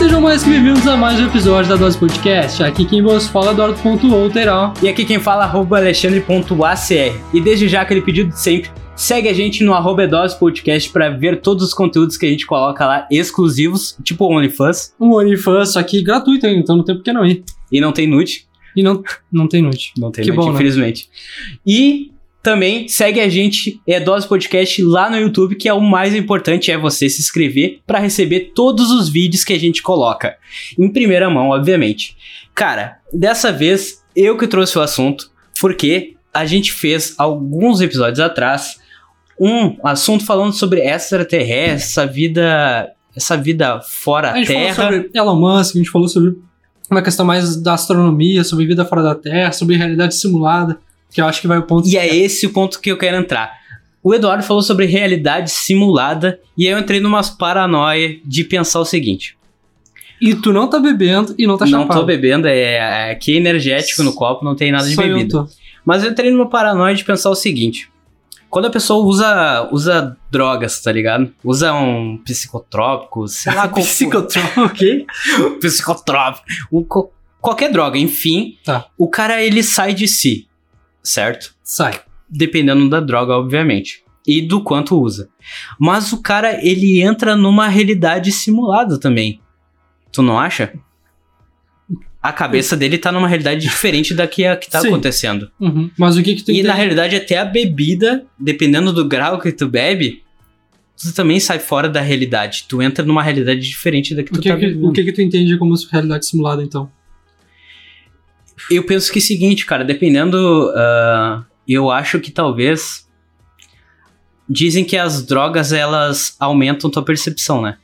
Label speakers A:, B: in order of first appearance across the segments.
A: Sejam mais que bem-vindos a mais um episódio da Dose Podcast. Aqui quem vos fala é Eduardo.outeral.
B: E aqui quem fala arroba alexandre.acr. E desde já aquele pedido de sempre, segue a gente no arroba Edose Podcast pra ver todos os conteúdos que a gente coloca lá exclusivos, tipo OnlyFans.
A: Um OnlyFans aqui gratuito, hein? então não tem por que não ir.
B: E não tem nude.
A: E não, não tem nude.
B: Não tem
A: Que
B: nude,
A: bom, né?
B: infelizmente. E também segue a gente, é Dose Podcast, lá no YouTube, que é o mais importante, é você se inscrever pra receber todos os vídeos que a gente coloca. Em primeira mão, obviamente. Cara, dessa vez eu que trouxe o assunto, porque a gente fez alguns episódios atrás um assunto falando sobre extraterrestre, essa vida, essa vida fora
A: A gente
B: Terra.
A: falou sobre Elon Musk, a gente falou sobre uma questão mais da astronomia, sobre vida fora da Terra, sobre realidade simulada, que eu acho que vai o ponto.
B: E é esse o ponto que eu quero entrar. O Eduardo falou sobre realidade simulada e aí eu entrei numas paranoia de pensar o seguinte:
A: E tu não tá bebendo e não tá
B: não
A: chapado.
B: tô bebendo, é, é aqui energético no copo, não tem nada de
A: Só eu
B: bebida.
A: tô.
B: Mas eu entrei numa paranoia de pensar o seguinte: quando a pessoa usa, usa drogas, tá ligado? Usa um psicotrópico, sei lá
A: Psicotrópico.
B: Ok? Psicotrópico. um qualquer droga, enfim.
A: Tá.
B: O cara ele sai de si, certo?
A: Sai.
B: Dependendo da droga, obviamente. E do quanto usa. Mas o cara, ele entra numa realidade simulada também. Tu não acha? A cabeça dele tá numa realidade diferente da que, a, que tá
A: Sim.
B: acontecendo.
A: Uhum. Mas o que que tu
B: E
A: entende?
B: na realidade, até a bebida, dependendo do grau que tu bebe, tu também sai fora da realidade. Tu entra numa realidade diferente da que tu
A: o que,
B: tá
A: que-
B: vivendo.
A: o que que tu entende como realidade simulada, então?
B: Eu penso que é o seguinte, cara, dependendo. ah, eu acho que talvez. Dizem que as drogas elas aumentam tua percepção, né?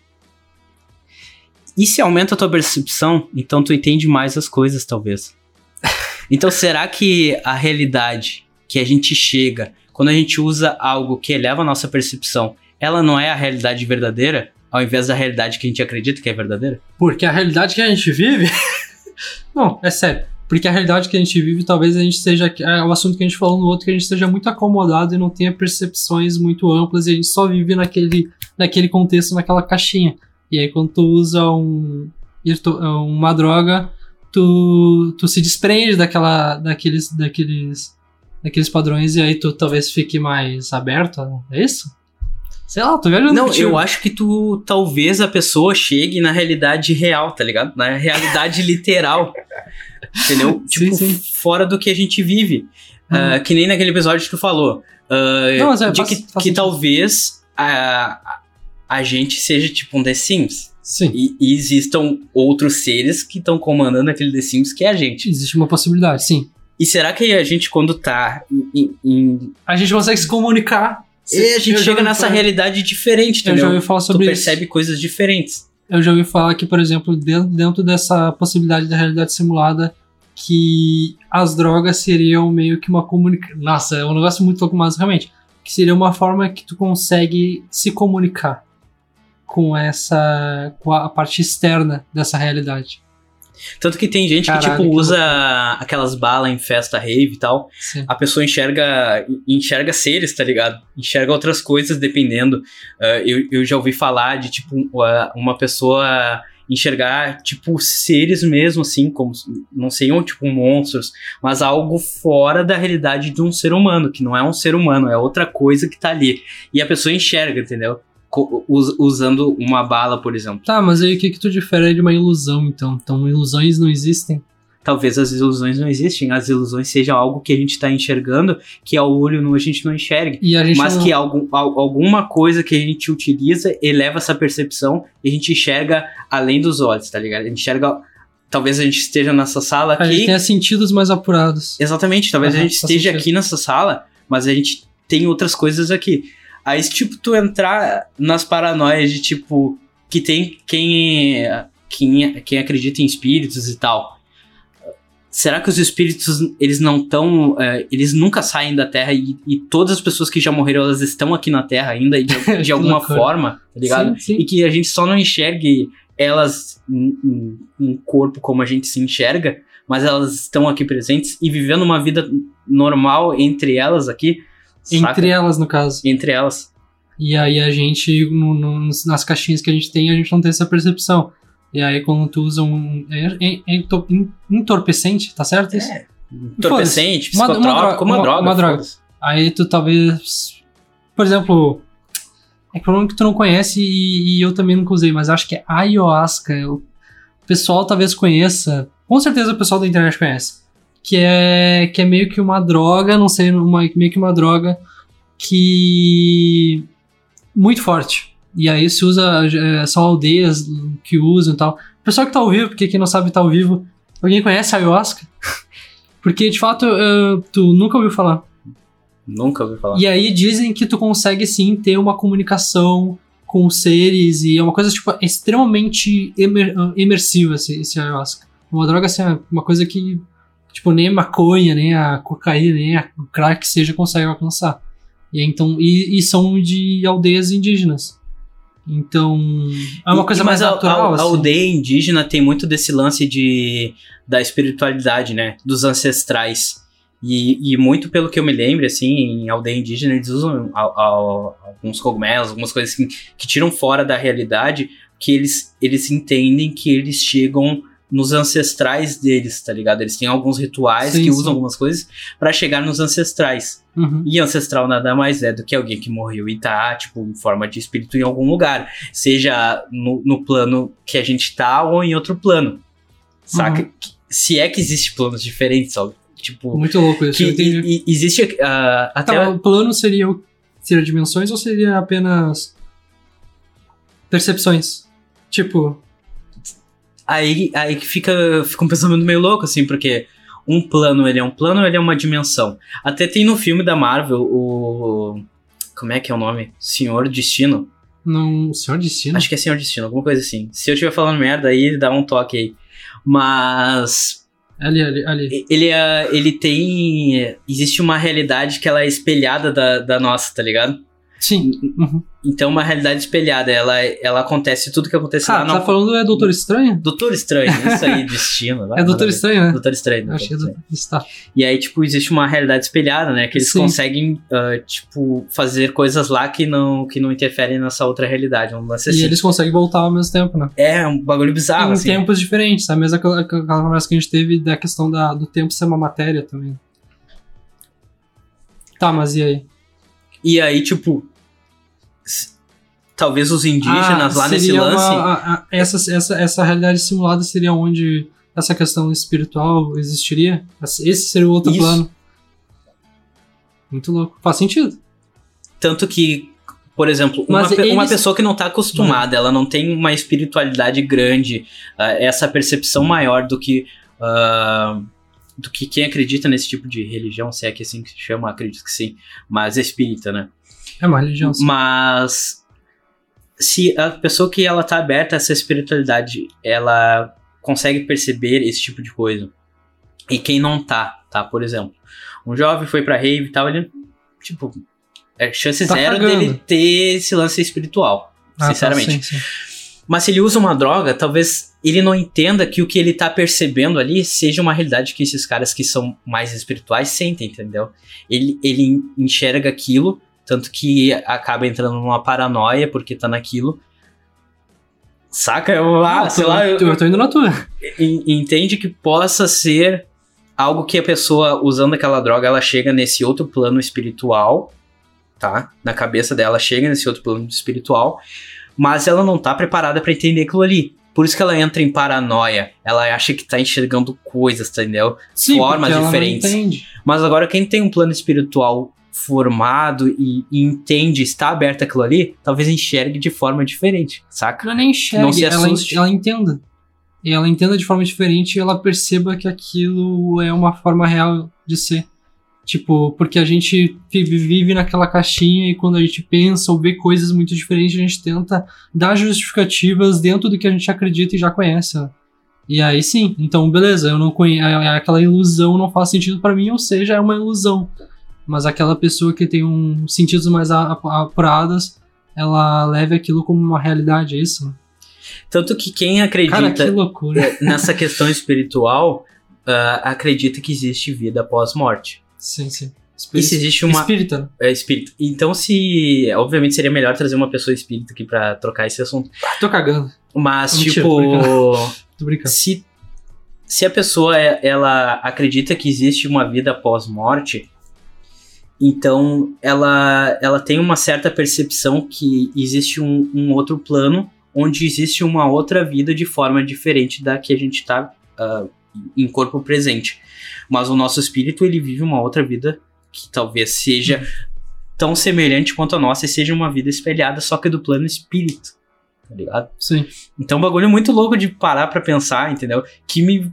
B: E se aumenta a tua percepção, então tu entende mais as coisas, talvez. Então será que a realidade que a gente chega quando a gente usa algo que eleva a nossa percepção, ela não é a realidade verdadeira, ao invés da realidade que a gente acredita que é verdadeira?
A: Porque a realidade que a gente vive. não, é sério. Porque a realidade que a gente vive, talvez a gente seja. É o assunto que a gente falou no outro, que a gente esteja muito acomodado e não tenha percepções muito amplas e a gente só vive naquele, naquele contexto, naquela caixinha. E aí, quando tu usa um, irto- uma droga, tu, tu se desprende daquela, daqueles, daqueles, daqueles padrões e aí tu talvez fique mais aberto. É isso? Sei lá, tô viajando
B: Não, eu acho que tu talvez a pessoa chegue na realidade real, tá ligado? Na realidade literal. Entendeu?
A: Sim,
B: tipo,
A: sim.
B: fora do que a gente vive. Ah, que nem naquele episódio que tu falou. Ah,
A: Não, é,
B: de
A: faz-
B: que,
A: faz
B: que talvez a, a gente seja tipo um The Sims.
A: Sim.
B: E, e existam outros seres que estão comandando aquele The Sims que é a gente.
A: Existe uma possibilidade, sim.
B: E será que a gente, quando tá em. em-
A: A gente consegue se comunicar.
B: e a gente chega nessa realidade diferente,
A: Eu já
B: entendeu?
A: ouvi falar
B: Tu
A: sobre isso.
B: percebe coisas diferentes.
A: Eu já ouvi falar que, por exemplo, dentro, dentro dessa possibilidade da realidade simulada, que as drogas seriam meio que uma comunicação. Nossa, é um negócio muito louco, mas realmente. Que seria uma forma que tu consegue se comunicar com essa. com a parte externa dessa realidade.
B: Tanto que tem gente
A: Caralho,
B: que, tipo,
A: que
B: usa aquelas balas em festa rave e tal.
A: Sim.
B: A pessoa enxerga enxerga seres, tá ligado? Enxerga outras coisas dependendo. Ah, eu, eu já ouvi falar de, tipo, uma- uma pessoa enxergar, tipo, seres mesmo, assim, como, não seriam, tipo, monstros, mas algo fora da realidade de um ser humano, que não é um ser humano, é outra coisa que tá ali. E a pessoa enxerga, entendeu? Usando uma bala, por exemplo.
A: Tá, mas aí o que, que tu difere de uma ilusão, então? Então, ilusões não existem?
B: talvez as ilusões não existem, as ilusões sejam algo que a gente está enxergando, que ao olho nu a gente não enxerga.
A: E a gente
B: Mas
A: não...
B: que algum, al- alguma coisa que a gente utiliza eleva essa percepção e a gente enxerga além dos olhos, tá ligado? A gente enxerga. Talvez a gente esteja nessa sala
A: a gente
B: aqui.
A: tenha sentidos mais apurados.
B: Exatamente, talvez a
A: Aham,
B: gente esteja
A: sentido.
B: aqui nessa sala, mas a gente tem outras coisas aqui. Aí, tipo, tu entrar nas paranoias de, tipo, que tem quem, quem, quem acredita em espíritos e tal. Será que os espíritos, eles não estão. eles nunca saem da Terra e, e todas as pessoas que já morreram, elas estão aqui na Terra ainda, de, de alguma forma, tá ligado?
A: Sim, sim.
B: E que a gente só não enxergue elas em, em- em corpo como a gente se enxerga, mas elas estão aqui presentes e vivendo uma vida normal entre elas aqui. Saca?
A: Entre elas, no caso.
B: Entre elas.
A: E aí a gente, no- no- nas caixinhas que a gente tem, a gente não tem essa percepção. E aí quando tu usa um é, é, é ento- en- entorpecente, tá certo isso?
B: É. Entorpecente,
A: Uma- droga-
B: uma, droga.
A: uma droga. Aí tu talvez. Por exemplo. É que é um nome que tu não conhece e, e eu também nunca usei, mas acho que é ayahuasca. O pessoal talvez conheça. Com certeza o pessoal da internet conhece. Que é, que é meio que uma droga, não sei, uma, meio que uma droga que. muito forte. E aí se usa. é, são aldeias que usam e tal. Pessoal que tá ao vivo, porque quem não sabe tá ao vivo. Alguém conhece ayahuasca? Porque de fato eh, tu nunca ouviu falar.
B: Nunca ouvi falar.
A: E aí dizem que tu consegue sim ter uma comunicação com seres e é uma coisa tipo extremamente emer- imersiva esse, esse ayahuasca. Uma droga assim, é uma coisa que tipo nem a maconha, nem a cocaína, nem a, o crack seja consegue alcançar. E então e, e são de aldeias indígenas. Então é uma coisa
B: e-
A: mais
B: a-
A: natural.
B: A, a
A: assim.
B: aldeia indígena tem muito desse lance de, da espiritualidade, né? Dos ancestrais. E, e muito pelo que eu me lembro, assim, em aldeia indígena eles usam a- a- alguns cogumelos, algumas coisas assim, que tiram fora da realidade, que eles, eles entendem que eles chegam nos ancestrais deles, tá ligado? Eles têm alguns rituais
A: Sim,
B: que
A: sim.
B: usam algumas coisas pra chegar nos ancestrais.
A: Uhum.
B: E ancestral nada mais é do que alguém que morreu e tá, tipo, em forma de espírito em algum lugar. Seja no, no plano que a gente tá ou em outro plano. Saca?
A: Uhum.
B: Se é que existe planos diferentes, ó. Tipo,
A: Muito louco isso.
B: que e- e- existe ah, até.
A: Tá, o plano seria, seria dimensões ou seria apenas percepções? Tipo,
B: Aí, aí que fica, fica um pensamento meio louco, assim, porque um plano ele é um plano ele é uma dimensão. Até tem no filme da Marvel o. Como é que é o nome? Senhor Destino.
A: não. Senhor Destino?
B: Acho que é Senhor Destino, alguma coisa assim. Se eu estiver falando merda aí, dá um toque aí. Mas
A: Ali, ali, ali.
B: ele, é- ele tem. Existe uma realidade que ela é espelhada da, da nossa, tá ligado?
A: Sim. Uhum.
B: Então, uma realidade espelhada, ela, ela acontece tudo que acontece
A: Ah,
B: lá
A: tá falando é Doutor Estranho?
B: Doutor Estranho, isso aí, destino. vai,
A: É Doutor. Estranho, né?
B: Doutor Estranho. Doutor
A: Achei
B: Estranho.
A: do... Está.
B: E aí, tipo, existe uma realidade espelhada, né? Que eles
A: Sim.
B: conseguem, ah, tipo, fazer coisas lá que não, que não interferem nessa outra realidade. Um lance
A: E
B: assim.
A: eles conseguem voltar ao mesmo tempo, né?
B: É um bagulho bizarro,
A: em
B: assim.
A: tempos diferentes. A mesma aquela, aquela conversa que a gente teve da questão da, do tempo ser uma matéria também. Tá, mas e aí?
B: E aí, tipo. Talvez os indígenas
A: Ah,
B: lá nesse lance.
A: uma- a- a- essa, essa, essa realidade simulada seria onde essa questão espiritual existiria? Esse seria o outro
B: Isso.
A: plano. Muito louco. Faz sentido.
B: Tanto que, por exemplo, uma, pe- uma
A: eles-
B: pessoa que não tá acostumada, ela não tem uma espiritualidade grande, ah, essa percepção maior do que. ah, do que quem acredita nesse tipo de religião, se é que assim que se chama, acredito que sim, mas é espírita, né?
A: É uma religião. sim.
B: Mas se a pessoa que ela tá aberta a essa espiritualidade, ela consegue perceber esse tipo de coisa. E quem não tá, tá? Por exemplo, um jovem foi pra rave e tal, ele, tipo, é chance
A: Tá
B: zero
A: cagando.
B: dele ter esse lance espiritual,
A: Ah, tá,
B: sinceramente.
A: sim, sim.
B: Mas se ele usa uma droga, talvez ele não entenda que o que ele tá percebendo ali seja uma realidade que esses caras que são mais espirituais sentem, entendeu? Ele, ele enxerga aquilo, tanto que acaba entrando numa paranoia porque tá naquilo. Saca? Eu, ah,
A: Não,
B: sei
A: tô-
B: lá, eu-
A: eu, tô indo na tua.
B: en- entende que possa ser algo que a pessoa usando aquela droga ela chega nesse outro plano espiritual, tá? Na cabeça dela chega nesse outro plano espiritual, mas ela não tá preparada pra entender aquilo ali. Por isso que ela entra em paranoia. Ela acha que tá enxergando coisas, entendeu?
A: Sim,
B: Formas diferentes.
A: entende.
B: Mas agora quem tem um plano espiritual formado e, e entende, está aberto àquilo ali, talvez enxergue de forma diferente, saca?
A: Ela nem enxerga,
B: Não se
A: ela, ela entenda. E ela entenda de forma diferente e ela perceba que aquilo é uma forma real de ser. Tipo, porque a gente vi- vive naquela caixinha e quando a gente pensa ou vê coisas muito diferentes, a gente tenta dar justificativas dentro do que a gente acredita e já conhece. né? E aí sim, então beleza, eu não conheço, aquela ilusão não faz sentido pra mim, ou seja, é uma ilusão. Mas aquela pessoa que tem um sentidos mais apurados, ela leva aquilo como uma realidade, é isso?
B: Tanto que quem
A: Cara,
B: acredita
A: que loucura.
B: nessa questão espiritual ah, acredita que existe vida após morte.
A: Sim, sim.
B: E se existe uma
A: Espírita. né?
B: é, espírito. Então, se obviamente seria melhor trazer uma pessoa espírita aqui pra trocar esse assunto.
A: Ah, tô cagando.
B: Mas,
A: Mentira,
B: tipo,
A: tô Tô brincando.
B: se, se a pessoa é- ela acredita que existe uma vida após morte, então ela, ela tem uma certa percepção que existe um, um outro plano onde existe uma outra vida de forma diferente da que a gente está em corpo presente. Mas o nosso espírito ele vive uma outra vida que talvez seja tão semelhante quanto a nossa e seja uma vida espelhada, só que do plano espírito. Tá ligado?
A: Sim.
B: Então, um bagulho muito louco de parar pra pensar, entendeu? Que me.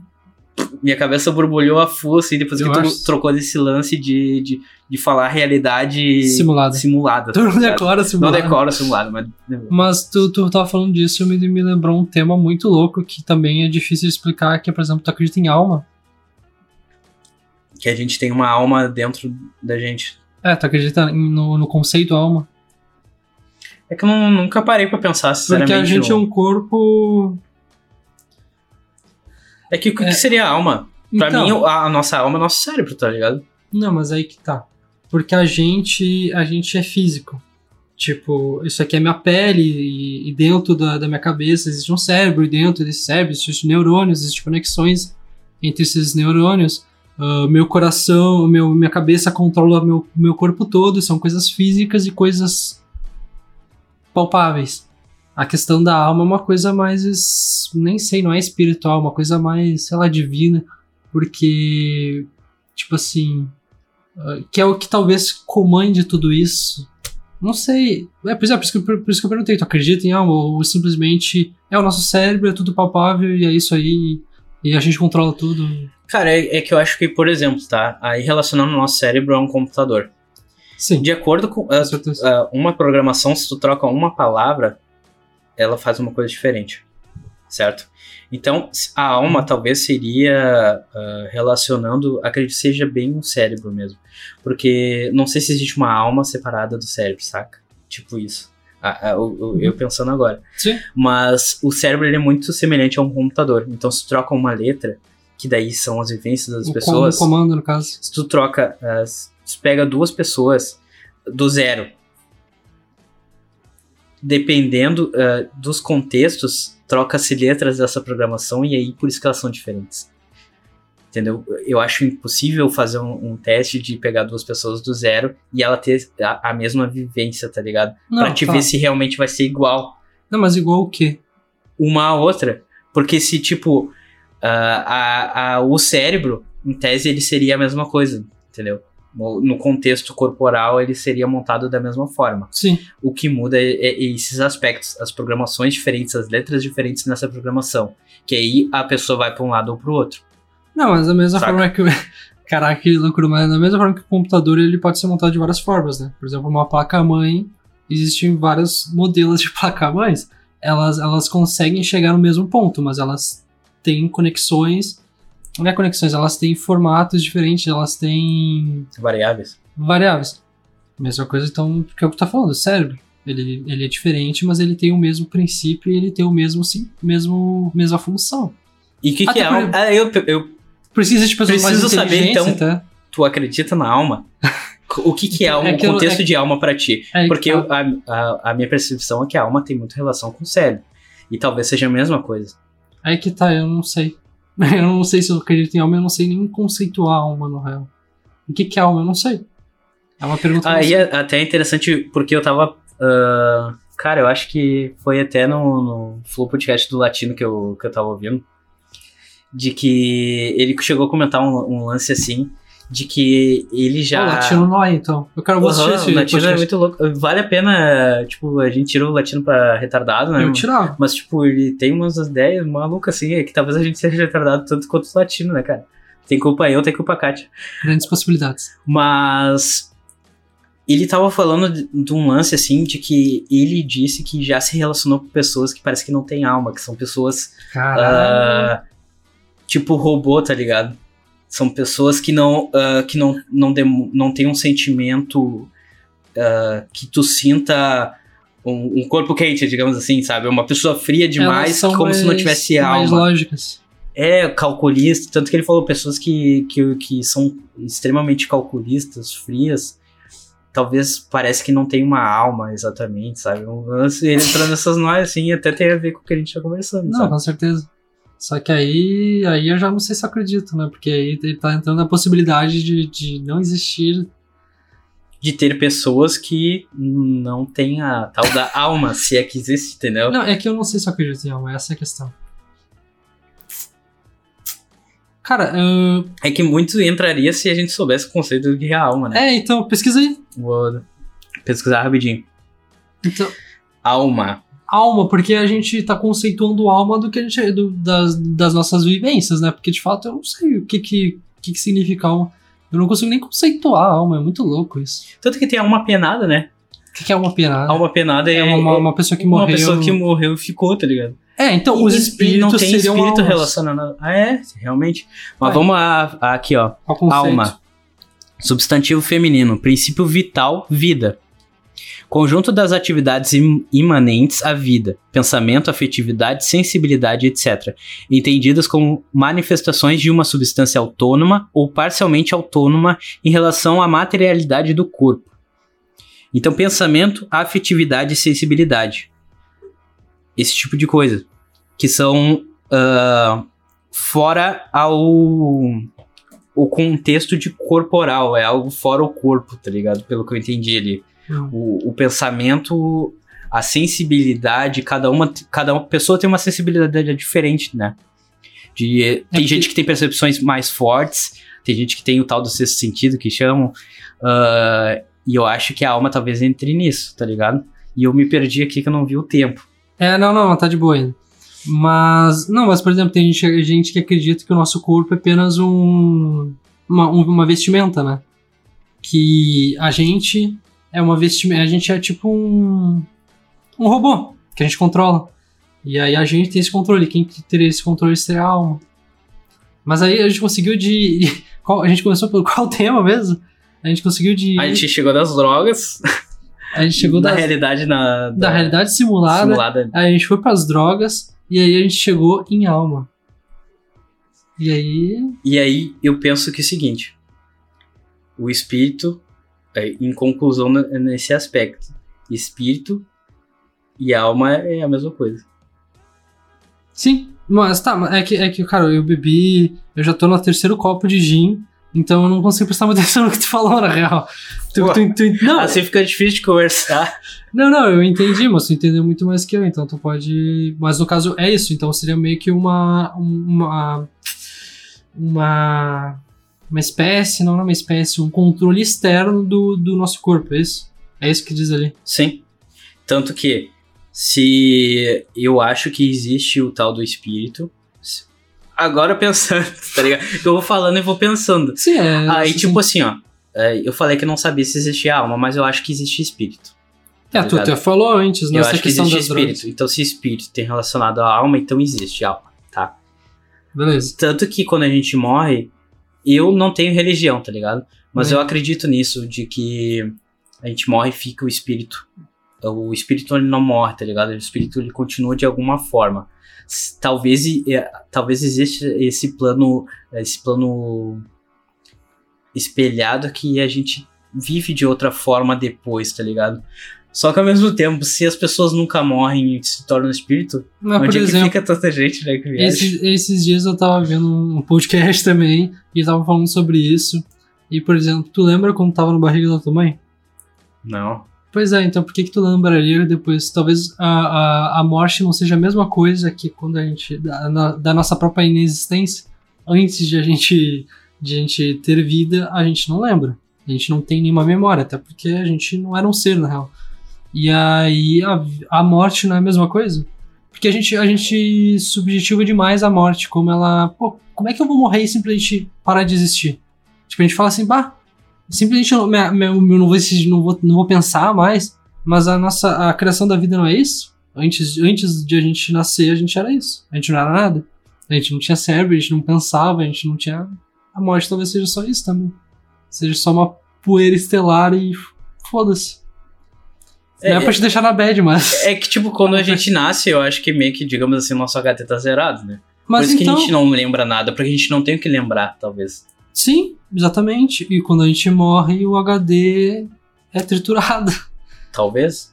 B: Minha cabeça borbulhou a full, assim, depois
A: Eu
B: que tu
A: acho-
B: trocou desse lance de, de, de falar realidade
A: Simulada.
B: simulada.
A: Tu não
B: tá ligado?
A: decora
B: Não
A: simulado.
B: decora simulado, mas.
A: Mas tu, tu tava falando disso e me, me lembrou um tema muito louco que também é difícil de explicar, que é, por exemplo, tu acredita em alma.
B: Que a gente tem uma alma dentro da gente.
A: É, tu acredita no, no conceito alma.
B: É que eu não- nunca parei pra pensar, sinceramente.
A: Porque a gente é um corpo.
B: É que o que
A: é.
B: que seria a alma? Pra
A: Então,
B: mim, a, a nossa alma é nosso cérebro, tá ligado?
A: Não, mas aí que tá. Porque a gente, a gente é físico. Tipo, isso aqui é minha pele e, e dentro da, da minha cabeça existe um cérebro e dentro desse cérebro existem neurônios, existem conexões entre esses neurônios. Ah, meu coração, meu, minha cabeça controla meu, meu corpo todo, são coisas físicas e coisas palpáveis. A questão da alma é uma coisa mais, nem sei, não é espiritual, uma coisa mais, sei lá, divina, porque, tipo assim, ah, que é o que talvez comande tudo isso. Não sei. É, por, isso- por, isso que, eu- por isso que eu perguntei, tu acredita em alma? Ou simplesmente é o nosso cérebro, é tudo palpável e é isso aí, e a gente controla tudo?
B: Cara, é, é que eu acho que, por exemplo, tá? Aí relacionando o nosso cérebro a um computador.
A: Sim,
B: De acordo com. ah,
A: certeza.
B: ah, uma programação, se tu troca uma palavra, ela faz uma coisa diferente. Certo? Então, a alma talvez seria ah, relacionando, acredito que seja bem o cérebro mesmo. Porque não sei se existe uma alma separada do cérebro, saca? Tipo isso. O- eu pensando agora.
A: Sim.
B: Mas o cérebro ele é muito semelhante a um computador. Então, se troca uma letra, que daí são as vivências das
A: O, com-
B: pessoas
A: o comando, no caso.
B: se tu troca, as, se tu pega duas pessoas do zero, dependendo ah, dos contextos, troca-se letras dessa programação e aí por isso que elas são diferentes. Entendeu? Eu acho impossível fazer um, um teste de pegar duas pessoas do zero e ela ter a, a mesma vivência, tá ligado?
A: Não,
B: pra te
A: tá.
B: ver se realmente vai ser igual
A: Não, mas igual o quê?
B: uma à outra. Porque se, tipo, a, a, o cérebro, em tese, ele seria a mesma coisa, entendeu? No, no contexto corporal, ele seria montado da mesma forma.
A: Sim.
B: O que muda é, é esses aspectos, as programações diferentes, as letras diferentes nessa programação. Que aí a pessoa vai para um lado ou para o outro.
A: Não, mas da mesma
B: Saca.
A: forma que. o- Caraca, que loucura, mas da mesma forma que o computador ele pode ser montado de várias formas, né? Por exemplo, uma placa-mãe, existem vários modelos de placa-mães. Elas, elas conseguem chegar no mesmo ponto, mas elas têm conexões. Não é conexões, elas têm formatos diferentes, elas têm
B: Variáveis.
A: variáveis. Mesma coisa, então, que é o que tá falando, o cérebro. Ele, ele é diferente, mas ele tem o mesmo princípio e ele tem o mesmo, sim, mesmo mesma função.
B: E o que, que é alma? Ah, eu, eu,
A: isso que existe pessoas mais
B: Preciso saber,
A: inteligentes,
B: então,
A: até.
B: tu acredita na alma? O que, que é,
A: É
B: o
A: que eu-
B: contexto
A: é-
B: de alma para ti?
A: É,
B: Porque
A: tá.
B: eu- a, a, a minha percepção é que a alma tem muita relação com o cérebro. E talvez seja a mesma coisa.
A: Aí que tá, eu não sei. Eu não sei se eu acredito em alma, eu não sei nem conceituar alma no real. O que, que é alma? Eu não sei. É uma pergunta
B: Aí
A: não
B: é até interessante porque eu tava. ah, cara, eu acho que foi até no, no Flow Podcast do Latino que eu, que eu tava ouvindo. De que ele chegou a comentar um, um lance assim. De que ele já.
A: Ah, latino não é, então. Eu quero
B: Aham,
A: assistir esse
B: o latino é
A: podcast.
B: muito louco. Vale a pena, tipo, a gente tira o latino pra retardado, né?
A: Eu tirava.
B: Mas, tipo, ele tem umas ideias malucas, assim, é que talvez a gente seja retardado tanto quanto o latino, né, cara? Tem culpa eu, tem culpa a Kátia.
A: Grandes possibilidades.
B: Mas ele tava falando de, de um lance, assim, de que ele disse que já se relacionou com pessoas que parece que não têm alma, que são pessoas,
A: Caralho.
B: ah, tipo, robô, tá ligado? São pessoas que não, ah, que não, não, demo- não tem um sentimento ah, que tu sinta um, um corpo quente, digamos assim, sabe? Uma pessoa fria demais, como se não
A: mais-
B: tivesse
A: Mais
B: alma.
A: lógicas.
B: É, calculista, tanto que ele falou pessoas que, que, que são extremamente calculistas, frias, talvez parece que não tem uma alma exatamente, sabe? Ele entrando nessas noias assim, até tem a ver com o que a gente tá conversando,
A: Não,
B: sabe?
A: com certeza. Só que aí, aí eu já não sei se eu acredito, né? Porque aí ele tá entrando na possibilidade de, de não existir.
B: De ter pessoas que não têm a tal da alma, se é que existe, entendeu?
A: Não, é que eu não sei se eu acredito em alma, essa é a questão. Cara, eu-
B: É que muito entraria se a gente soubesse o conceito do que é a alma, né?
A: é, então, pesquisa aí.
B: Vou pesquisar rapidinho.
A: Então,
B: Alma.
A: Alma, porque a gente tá conceituando alma do que a gente. Do, das, das nossas vivências, né? Porque de fato eu não sei o que que, que, que significa alma. Eu não consigo nem conceituar a alma, é muito louco isso.
B: Tanto que tem alma penada, né?
A: O que, que é alma penada?
B: Alma penada é,
A: é uma, uma, uma pessoa que
B: uma
A: morreu.
B: pessoa que morreu e ficou, tá ligado?
A: É, então,
B: E-
A: os espíritos
B: não tem espírito
A: almas.
B: relacionado. Ah, é? Realmente. Mas vamos a, a- aqui, ó. Alma. Substantivo feminino. Princípio vital, vida. Conjunto das atividades im- imanentes à vida. Pensamento, afetividade, sensibilidade, etc. Entendidas como manifestações de uma substância autônoma ou parcialmente autônoma em relação à materialidade do corpo. Então, pensamento, afetividade e sensibilidade. Esse tipo de coisa. Que são ah, fora ao o contexto de corporal, é algo fora o corpo, tá ligado? Pelo que eu entendi ali.
A: Hum.
B: O, o pensamento, a sensibilidade, cada uma, cada uma pessoa tem uma sensibilidade diferente, né? De, tem
A: que-
B: gente que tem percepções mais fortes, tem gente que tem o tal do sexto sentido que chamam, ah, e eu acho que a alma talvez entre nisso, tá ligado? E eu me perdi aqui que eu não vi o tempo.
A: É, não, não, tá de boa ainda. Mas, não, mas por exemplo, tem gente, gente que acredita que o nosso corpo é apenas um, uma, um- uma vestimenta, né? Que a gente é uma vestimenta, a gente é tipo um, um robô que a gente controla. E aí a gente tem esse controle, quem teria esse controle seria a alma. Mas aí a gente conseguiu de. qual- a gente começou pelo qual tema mesmo? A gente conseguiu de.
B: A gente chegou das drogas,
A: a gente chegou
B: da
A: da,
B: realidade na,
A: da realidade simulada
B: simulada.
A: Aí a gente foi pras drogas e aí a gente chegou em alma. E aí.
B: E aí eu penso que é o seguinte: o espírito, em conclusão ne- nesse aspecto, espírito e alma é a mesma coisa.
A: Sim, mas tá, é que, é que, cara, eu bebi. Eu já tô no terceiro copo de gin, então eu não consigo prestar muita atenção no que tu falou, na real. Tu, tu- tu- não,
B: Assim fica difícil de conversar.
A: não, não, eu entendi, mas tu entendeu muito mais que eu, então tu pode. Mas no caso é isso, então seria meio que uma. Uma. Uma. Uma espécie, não, é uma espécie, um controle externo do, do nosso corpo, é isso? É isso que diz ali.
B: Sim. Tanto que, se eu acho que existe o tal do espírito. Agora pensando, tá ligado? Eu vou falando e vou pensando.
A: Sim, é.
B: Aí,
A: sim.
B: tipo assim, ó. é, Eu falei que não sabia se existia alma, mas eu acho que existe espírito.
A: É,
B: tá
A: tu
B: ligado?
A: até falou antes,
B: Eu
A: nessa
B: acho que existe espírito.
A: drogas.
B: Então, se espírito tem relacionado à alma, então existe alma, tá?
A: Beleza.
B: Tanto que quando a gente morre, eu não tenho religião, tá ligado? Mas
A: Hum.
B: eu acredito nisso, de que a gente morre e fica o espírito. O espírito ele não morre, tá ligado? O espírito ele continua de alguma forma. Talvez, é, talvez exista esse plano, esse plano espelhado que a gente vive de outra forma depois, tá ligado? Só que ao mesmo tempo, se as pessoas nunca morrem e se tornam espírito,
A: Mas,
B: onde
A: por
B: é que
A: exemplo,
B: fica tanta gente, né? Que viaja?
A: esses, esses dias eu tava vendo um podcast também e tava falando sobre isso. E, por exemplo, tu lembra quando tava na barriga da tua mãe?
B: Não.
A: Pois é, então por que que tu lembraria depois? Talvez a, a, a morte não seja a mesma coisa que quando a gente. da, na- da nossa própria inexistência. Antes de a gente de a gente ter vida, a gente não lembra. A gente não tem nenhuma memória, até porque a gente não era um ser, na real. E aí a, a morte não é a mesma coisa? Porque a gente, a gente subjetiva demais a morte, como ela. Pô, como é que eu vou morrer e simplesmente parar de existir? Tipo, a gente fala assim, bah, simplesmente eu, eu não, vou, não, vou, não vou pensar mais, mas a nossa a criação da vida não é isso? Antes, antes de a gente nascer, a gente era isso. A gente não era nada. A gente não tinha cérebro, a gente não pensava, a gente não tinha. A morte talvez seja só isso também. Seja só uma poeira estelar e foda-se.
B: É,
A: não é, pra te deixar na bad, mas.
B: É que, tipo, quando a gente nasce, eu acho que meio que, digamos assim, o nosso HT tá zerado, né?
A: mas
B: Por isso
A: então,
B: que a gente não lembra nada, porque a gente não tem o que lembrar, talvez.
A: Sim, exatamente. E quando a gente morre, o HD é triturado.
B: Talvez.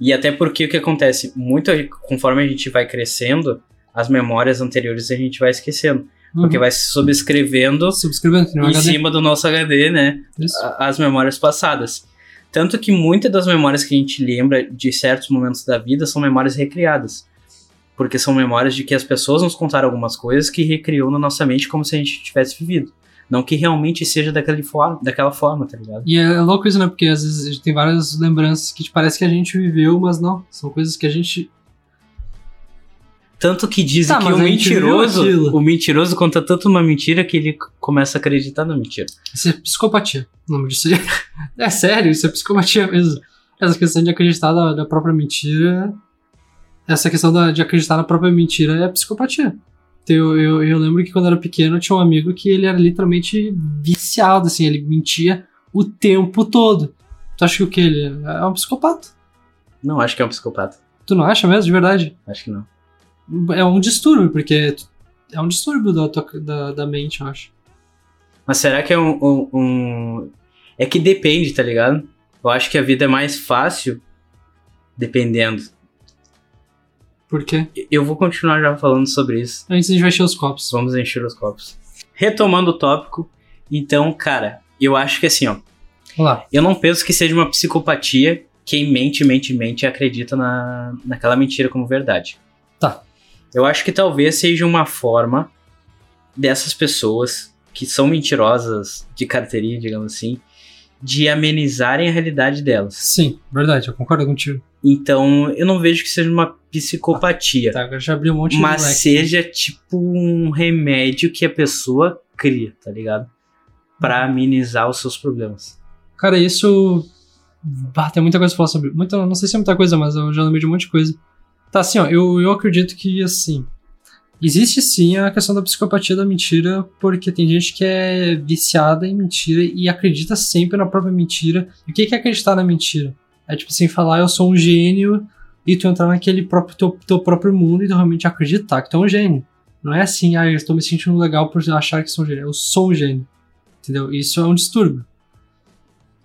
B: E até porque o que acontece? Muito conforme a gente vai crescendo, as memórias anteriores a gente vai esquecendo. Porque
A: Uhum.
B: vai se subscrevendo
A: Subscrevendo,
B: em
A: HD.
B: cima do nosso HD, né?
A: Isso.
B: As memórias passadas. Tanto que muitas das memórias que a gente lembra de certos momentos da vida são memórias recriadas. Porque são memórias de que as pessoas nos contaram algumas coisas que recriou na nossa mente como se a gente tivesse vivido. Não que realmente seja daquele forma, daquela forma, tá ligado?
A: E é louco isso, né? Porque às vezes tem várias lembranças que parece que a gente viveu, mas não. São coisas que a gente.
B: Tanto que dizem
A: Tá,
B: que o mentiroso, o mentiroso conta tanto uma mentira que ele começa a acreditar na mentira.
A: Isso é psicopatia. O nome disso. É sério, isso é psicopatia mesmo. Essa questão de acreditar na, na própria mentira. Essa questão da- de acreditar na própria mentira é psicopatia. Então, Eu, eu, eu lembro que quando eu era pequeno eu tinha um amigo que ele era literalmente viciado, assim, ele mentia o tempo todo. Tu acha que o que? Ele é um psicopata?
B: Não acho que é um psicopata.
A: Tu não acha mesmo, de verdade?
B: Acho que não.
A: É um distúrbio, porque é um distúrbio da, da, da mente, eu acho.
B: Mas será que é um, um- um- É que depende, tá ligado? Eu acho que a vida é mais fácil dependendo.
A: Por quê?
B: Eu vou continuar já falando sobre isso.
A: Antes a gente vai encher os copos.
B: Vamos encher os copos. Retomando o tópico, então, cara, eu acho que assim, ó.
A: Vamos lá.
B: Eu não penso que seja uma psicopatia quem mente, mente, mente e acredita na, naquela mentira como verdade.
A: Tá.
B: Eu acho que talvez seja uma forma dessas pessoas que são mentirosas de carteirinha, digamos assim, de amenizarem a realidade delas.
A: Sim, verdade, eu concordo contigo.
B: Então, eu não vejo que seja uma psicopatia,
A: Tá, já abri um monte de
B: mas seja tipo um remédio que a pessoa cria, tá ligado? Pra amenizar os seus problemas.
A: Cara, isso. Bah, tem muita coisa pra falar sobre. Muita, não sei se é muita coisa, mas eu já lembrei de um monte de coisa. Tá, assim, ó, eu, eu acredito que, assim. Existe sim a questão da psicopatia da mentira, porque tem gente que é viciada em mentira e acredita sempre na própria mentira. E o que que é acreditar na mentira? É tipo assim, falar eu sou um gênio e tu entrar naquele próprio teu, teu próprio mundo e tu realmente acreditar que tu é um gênio. Não é assim, ah, eu estou me sentindo legal por achar que sou um gênio. Eu sou um gênio. Entendeu? Isso é um distúrbio.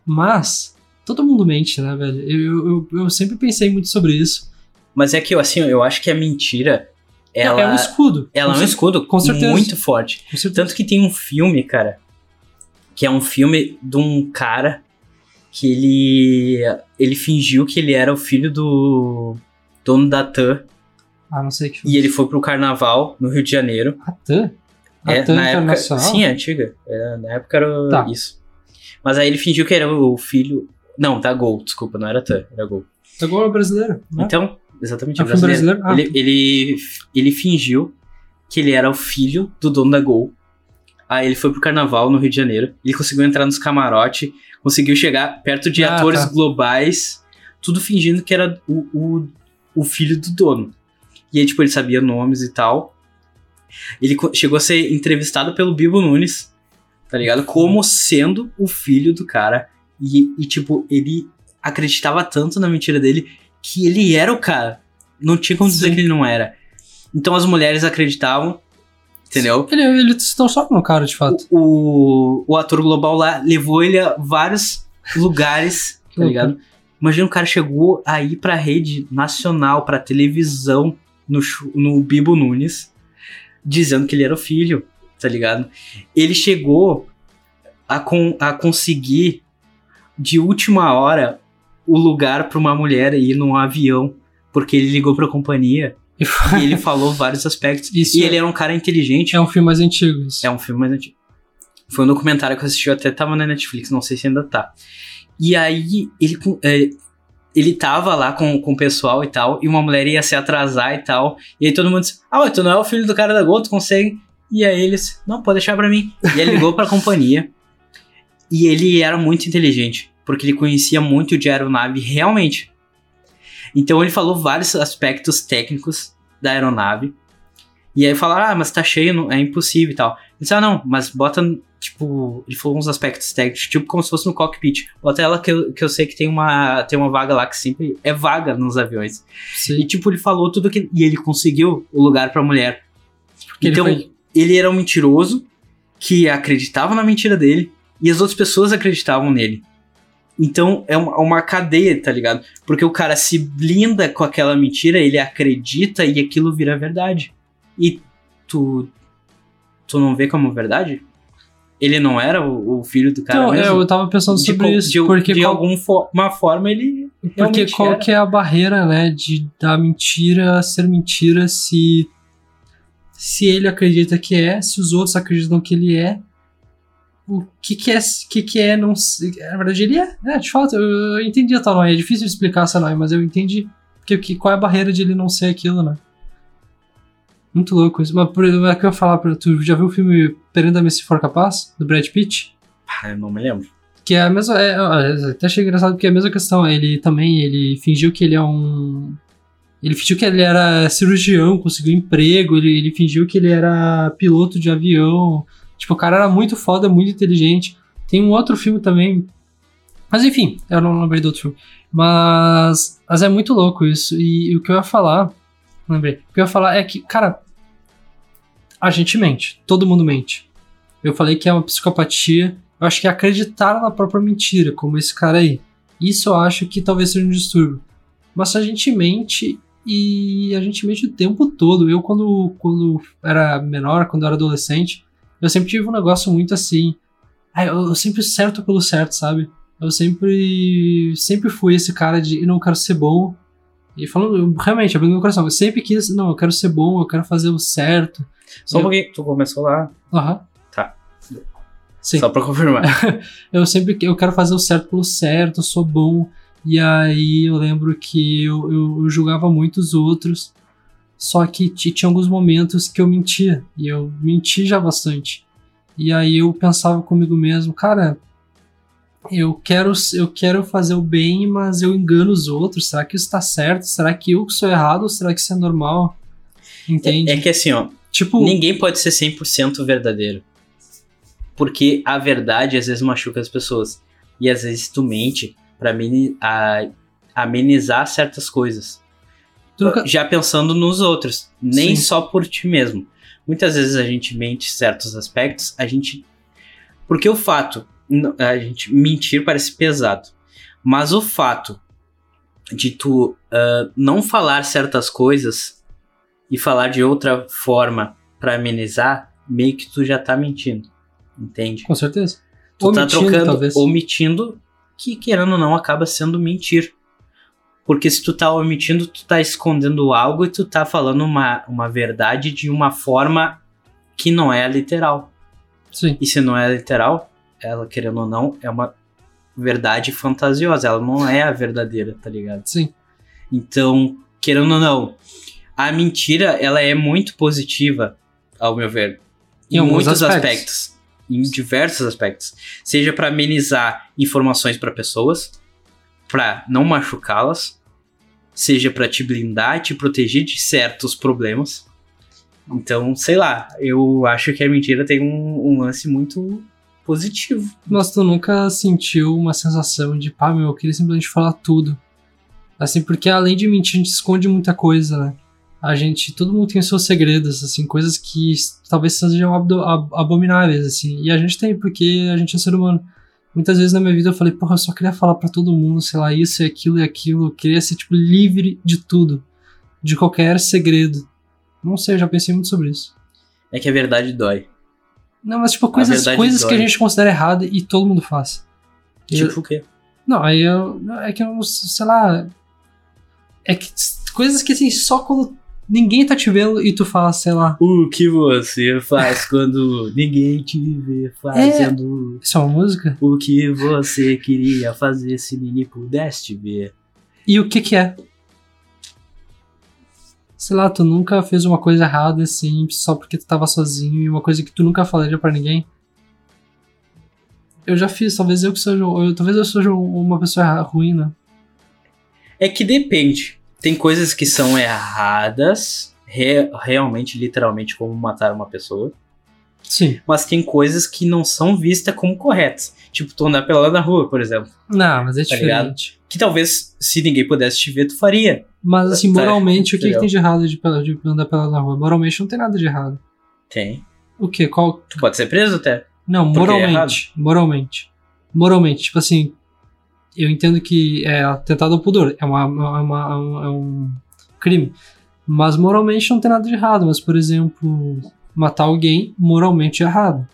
A: Mas, todo mundo mente, né, velho? Eu, eu, eu sempre pensei muito sobre isso.
B: Mas é que, assim, eu acho que a mentira, ela,
A: é um escudo.
B: ela é
A: com
B: um
A: cer-
B: escudo
A: com certeza.
B: muito forte.
A: Certeza.
B: Tanto que tem um filme, cara, que é um filme de um cara que ele ele fingiu que ele era o filho do dono da TAM
A: Ah, não sei que filme.
B: e ele foi pro carnaval no Rio de Janeiro.
A: A TAM? A
B: É,
A: TAM
B: na época,
A: Internacional?
B: sim, é antiga. É, na época era
A: Tá.
B: isso. Mas aí ele fingiu que era o filho, não, da Gol, desculpa, não era TAM, era Gol.
A: Agora é brasileiro. Né?
B: Então, exatamente,
A: É um
B: brasileiro.
A: brasileiro? Ah.
B: Ele, ele, ele fingiu que ele era o filho do dono da Gol. Aí ele foi pro carnaval no Rio de Janeiro. Ele conseguiu entrar nos camarote, conseguiu chegar perto de
A: Ah,
B: atores
A: tá.
B: globais, tudo fingindo que era o, o, o filho do dono. E aí, tipo, ele sabia nomes e tal. Ele chegou a ser entrevistado pelo Bibo Nunes, tá ligado? Como sendo o filho do cara. E, e, tipo, ele acreditava tanto na mentira dele que ele era o cara. Não tinha como dizer
A: Sim.
B: que ele não era. Então as mulheres acreditavam, entendeu?
A: Ele, ele se tornou no cara, de fato.
B: O, o ator global lá levou ele a vários lugares, tá ligado? Imagina o cara chegou a ir pra rede nacional, pra televisão, no, no Bibo Nunes, dizendo que ele era o filho, tá ligado? Ele chegou a, con- a conseguir, de última hora, o lugar pra uma mulher ir num avião, porque ele ligou pra companhia
A: E
B: ele falou vários aspectos.
A: Isso
B: e
A: é-
B: ele era um cara inteligente.
A: É um filme mais antigo, isso.
B: É um filme mais antigo. Foi um documentário que eu assisti, eu até tava na Netflix, não sei se ainda tá. E aí, ele, é, ele tava lá com, com o pessoal e tal, e uma mulher ia se atrasar e tal. E aí todo mundo disse: Ah, mas tu não é o filho do cara da Gol, tu consegue? E aí eles, não, pode deixar pra mim. E ele ligou pra companhia. E ele era muito inteligente, porque ele conhecia muito de aeronave realmente. Então ele falou vários aspectos técnicos da aeronave. E aí falaram, ah, mas tá cheio, não- é impossível e tal. Ele disse, ah, não, mas bota, tipo, ele falou uns aspectos técnicos, tipo como se fosse no cockpit. Bota ela que eu, que eu sei que tem uma, tem uma vaga lá que sempre é vaga nos aviões. E,
A: Sim.
B: tipo, ele falou tudo que. E ele conseguiu o lugar pra mulher.
A: Porque
B: então,
A: ele
B: ele,
A: foi-
B: era um mentiroso que acreditava na mentira dele e as outras pessoas acreditavam nele. Então é uma, uma cadeia, tá ligado? Porque o cara se blinda com aquela mentira, ele acredita e aquilo vira verdade. E tu. Tu não vê como verdade? Ele não era o, o filho do cara
A: Então, é,
B: mesmo?
A: eu tava pensando
B: de,
A: sobre
B: co-
A: isso.
B: de,
A: porque
B: de
A: qual,
B: alguma fo- uma forma ele.
A: porque qual
B: era.
A: que é a barreira, né, de da mentira ser mentira se se ele acredita que é, se os outros acreditam que ele é, o que que é, que que é não na verdade ele é, é de fato, eu, eu entendi a tua noia, é difícil de explicar essa noia, mas eu entendi que, que qual é a barreira de ele não ser aquilo, né? Muito louco isso. Mas é que eu ia falar pra tu, já viu o filme Perenda-me se for capaz, do Brad Pitt?
B: Ah, eu não me lembro.
A: Que é a mesma. É, é, até achei engraçado porque é a mesma questão. Ele também ele fingiu que ele é um. Ele fingiu que ele era cirurgião, conseguiu emprego, ele, ele fingiu que ele era piloto de avião. Tipo, o cara era muito foda, muito inteligente. Tem um outro filme também. Mas enfim, eu não lembrei do outro filme. Mas, mas é muito louco isso. E, o que eu ia falar. Lembrei. O que eu ia falar é que, cara. A gente mente. Todo mundo mente. Eu falei que é uma psicopatia. Eu acho que é acreditar na própria mentira, como esse cara aí. Isso eu acho que talvez seja um distúrbio. Mas a gente mente e a gente mente o tempo todo. Eu, quando, quando era menor, quando era adolescente, eu sempre tive um negócio muito assim. ah, Eu, sempre certo pelo certo, sabe? Eu sempre sempre fui esse cara de não quero ser bom. E falando, realmente, abrindo meu coração, eu sempre quis, não, eu quero ser bom, eu quero fazer o certo.
B: Só
A: Eu-
B: porque tu começou lá.
A: Aham.
B: Tá.
A: Sim.
B: Só pra confirmar.
A: eu sempre eu quero fazer o certo pelo certo, eu sou bom. E aí eu lembro que eu, eu, eu julgava muito os outros. Só que ti- tinha alguns momentos que eu mentia. E eu menti já bastante. E aí eu pensava comigo mesmo, cara, eu quero, eu quero fazer o bem, mas eu engano os outros. Será que isso tá certo? Será que eu que sou errado ou será que isso é normal? Entende?
B: É que assim, ó,
A: tipo,
B: ninguém pode ser 100% verdadeiro. Porque a verdade às vezes machuca as pessoas. E às vezes tu mente pra ameni- a- amenizar certas coisas.
A: Nunca-
B: Já pensando nos outros, nem
A: Sim.
B: só por ti mesmo. Muitas vezes a gente mente certos aspectos, a gente. Porque o fato, a gente mentir parece pesado. Mas o fato de tu ah, não falar certas coisas e falar de outra forma pra amenizar, meio que tu já tá mentindo. Entende?
A: com certeza.
B: Tu tá
A: Omitindo,
B: trocando,
A: talvez.
B: omitindo, que querendo ou não acaba sendo mentir. Porque se tu tá omitindo, tu tá escondendo algo e tu tá falando uma, uma verdade de uma forma que não é literal.
A: Sim.
B: E se não é literal, ela querendo ou não, é uma verdade fantasiosa. Ela não é a verdadeira, tá ligado?
A: Sim.
B: Então, querendo ou não, a mentira ela é muito positiva, ao meu ver,
A: Em
B: em, muitos
A: aspectos.
B: aspectos. em diversos aspectos, seja para amenizar informações para pessoas, para não machucá-las, seja para te blindar, te proteger de certos problemas. Então, sei lá, eu acho que a mentira tem um, um lance muito positivo.
A: Mas tu nunca sentiu uma sensação de, pá, meu, eu queria simplesmente falar tudo. Assim, porque além de mentir, a gente esconde muita coisa, né? A gente, todo mundo tem seus segredos, assim, coisas que talvez sejam abomináveis, assim. E a gente tem, porque a gente é ser humano. Muitas vezes na minha vida eu falei, porra, eu só queria falar pra todo mundo, sei lá, isso e aquilo e aquilo. Eu queria ser, tipo, livre de tudo. De qualquer segredo. Não sei, eu já pensei muito sobre isso.
B: É que a verdade dói.
A: Não, mas, tipo, coisas, coisas que a gente considera errada e todo mundo faz. Eu-
B: Tipo o quê?
A: não, aí eu. É que eu, sei lá. É que coisas que assim, só quando ninguém tá te vendo e tu fala, sei lá.
B: O que você faz quando ninguém te vê fazendo
A: Isso é uma música?
B: o que você queria fazer se ninguém pudesse te ver?
A: E o que que é? Sei lá, tu nunca fez uma coisa errada assim, só porque tu tava sozinho e uma coisa que tu nunca falaria pra ninguém? Eu já fiz, talvez eu que seja. Eu, talvez eu seja uma pessoa ruim, né?
B: É que depende. Tem coisas que são erradas, re- realmente, literalmente, como matar uma pessoa.
A: Sim.
B: Mas tem coisas que não são vistas como corretas. Tipo, tu andar pelado na rua, por exemplo.
A: Não, mas é
B: Tá ligado?
A: diferente.
B: Que talvez, se ninguém pudesse te ver, tu faria.
A: Mas assim,
B: Tá,
A: moralmente, o que, que tem de errado de, de andar pelado na rua? Moralmente não tem nada de errado.
B: Tem.
A: O quê? Qual,
B: Tu pode ser preso até.
A: Não,
B: é
A: moralmente. moralmente. Moralmente. Tipo assim, eu entendo que é atentado ao pudor, é, uma, uma, uma- é um crime. Mas moralmente não tem nada de errado. Mas, por exemplo, matar alguém moralmente errado.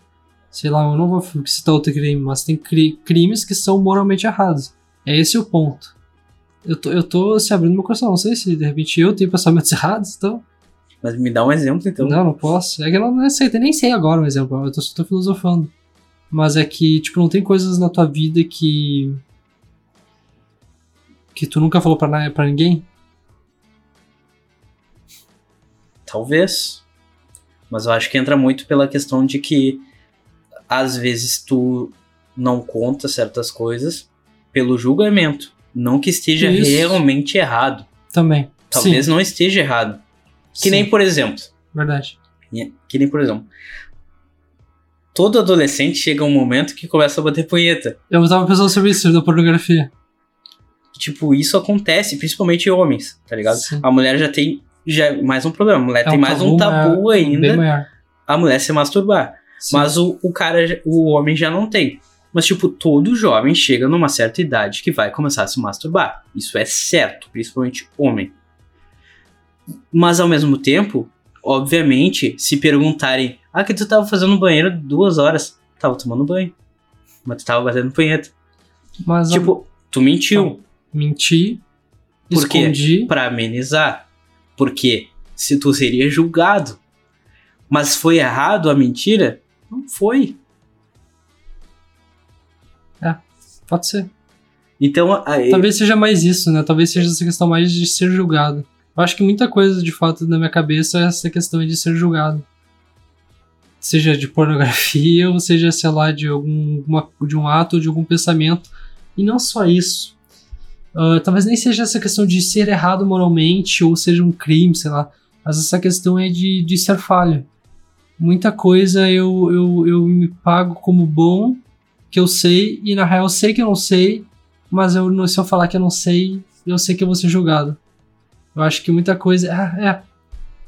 A: Sei lá, eu não vou citar outro crime, mas tem cri- crimes que são moralmente errados. É esse o ponto. Eu tô, eu tô se abrindo meu coração. Não sei se de repente eu tenho pensamentos errados, então.
B: Mas me dá um exemplo, então.
A: Não, não posso. É que eu não, não sei, eu nem sei agora um exemplo. Eu tô, só tô filosofando. Mas é que, tipo, não tem coisas na tua vida que. Que tu nunca falou pra, pra ninguém?
B: Talvez. Mas eu acho que entra muito pela questão de que às vezes tu não conta certas coisas pelo julgamento. Não que esteja
A: Isso.
B: realmente errado.
A: Também.
B: Talvez
A: Sim,
B: não esteja errado. Que
A: sim,
B: nem, por exemplo.
A: Verdade.
B: Que nem, por exemplo. Todo adolescente chega um momento que começa a bater punheta.
A: Eu tava pensando sobre isso, da pornografia.
B: Tipo, isso acontece, principalmente em homens, tá ligado?
A: Sim.
B: A mulher já tem já mais um problema. A mulher
A: É
B: tem mais um tabu
A: Bem
B: ainda. A mulher se masturbar.
A: Sim.
B: Mas o, o cara, o homem já não tem. Mas, tipo, todo jovem chega numa certa idade que vai começar a se masturbar. Isso é certo, principalmente homem. Mas, ao mesmo tempo, obviamente, se perguntarem: Ah, que tu tava fazendo no banheiro duas horas? Tava tomando banho. Mas tu tava batendo punheta.
A: Mas
B: Tipo, tu mentiu
A: menti,
B: Por quê?
A: escondi.
B: pra amenizar. Porque se tu seria julgado. Mas foi errado a mentira? Não foi.
A: Pode ser.
B: Então, aí,
A: Talvez seja mais isso, né? Talvez seja essa questão mais de ser julgado. Eu acho que muita coisa, de fato, na minha cabeça é essa questão de ser julgado. Seja de pornografia, ou seja, sei lá, de, algum, uma- de um ato, de algum pensamento. E não só isso. Ah, talvez nem seja essa questão de ser errado moralmente, ou seja um crime, sei lá. Mas essa questão é de, de ser falho. Muita coisa eu, eu, eu me pago como bom, que eu sei, e na real eu sei que eu não sei, mas eu, se eu falar que eu não sei, eu sei que eu vou ser julgado. Eu acho que muita coisa. Ah, é.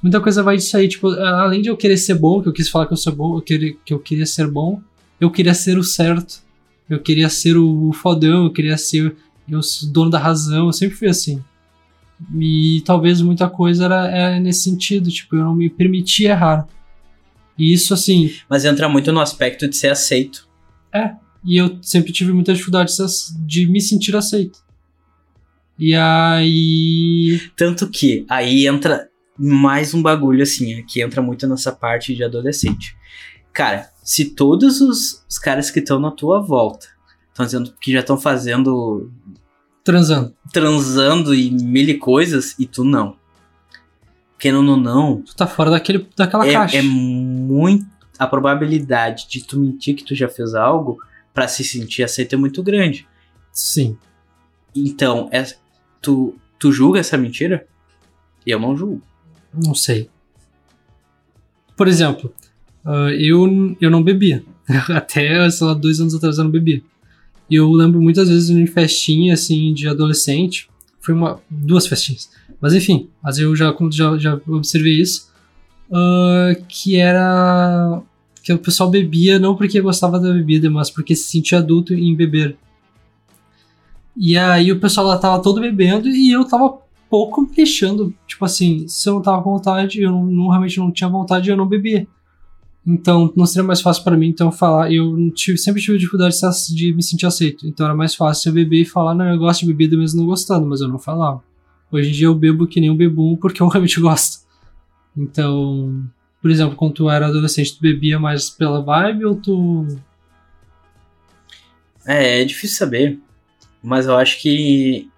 A: Muita coisa vai disso aí. Tipo, a- além de eu querer ser bom, que eu quis falar que eu sou bom, eu queria, que eu queria ser bom, eu queria ser o certo. Eu queria ser o fodão, eu queria ser eu, dono da razão, eu sempre fui assim. E talvez muita coisa era, era nesse sentido, tipo, eu não me permitia errar. E isso, assim,
B: Mas entra muito no aspecto de ser aceito.
A: e eu sempre tive muita dificuldade de- de me sentir aceito. E aí.
B: Tanto que aí entra mais um bagulho assim, é, que entra muito nessa parte de adolescente. Cara, se todos os, os caras que estão na tua volta estão dizendo que já estão fazendo.
A: Transando.
B: transando e mil coisas, e tu não. Querendo ou não,
A: Tu tá fora daquele, daquela caixa.
B: é, é muito. A probabilidade de tu mentir que tu já fez algo pra se sentir aceito é muito grande.
A: Sim.
B: Então, é, tu, tu julga essa mentira? Eu não julgo.
A: Não sei. Por exemplo, ah, eu, eu não bebia. Até, sei lá, dois anos atrás eu não bebia. E eu lembro muitas vezes em festinha, assim, de adolescente. Foi uma, duas festinhas. Mas enfim, mas eu já, já, já observei isso. ah, que era. Que o pessoal bebia não porque gostava da bebida, mas porque se sentia adulto em beber. E aí o pessoal lá tava todo bebendo e eu tava pouco me queixando. Tipo assim, se eu não tava com vontade, eu não, não- realmente não tinha vontade, eu não bebia. Então não seria mais fácil pra mim então falar. Eu tive, sempre tive dificuldade de, me sentir aceito. Então era mais fácil eu beber e falar, não, eu gosto de bebida mesmo não gostando, mas eu não falava. Hoje em dia eu bebo que nem um bebum porque eu realmente gosto. Então, por exemplo, quando tu era adolescente, tu bebia mais pela vibe ou tu.
B: É, é difícil saber. Mas eu acho que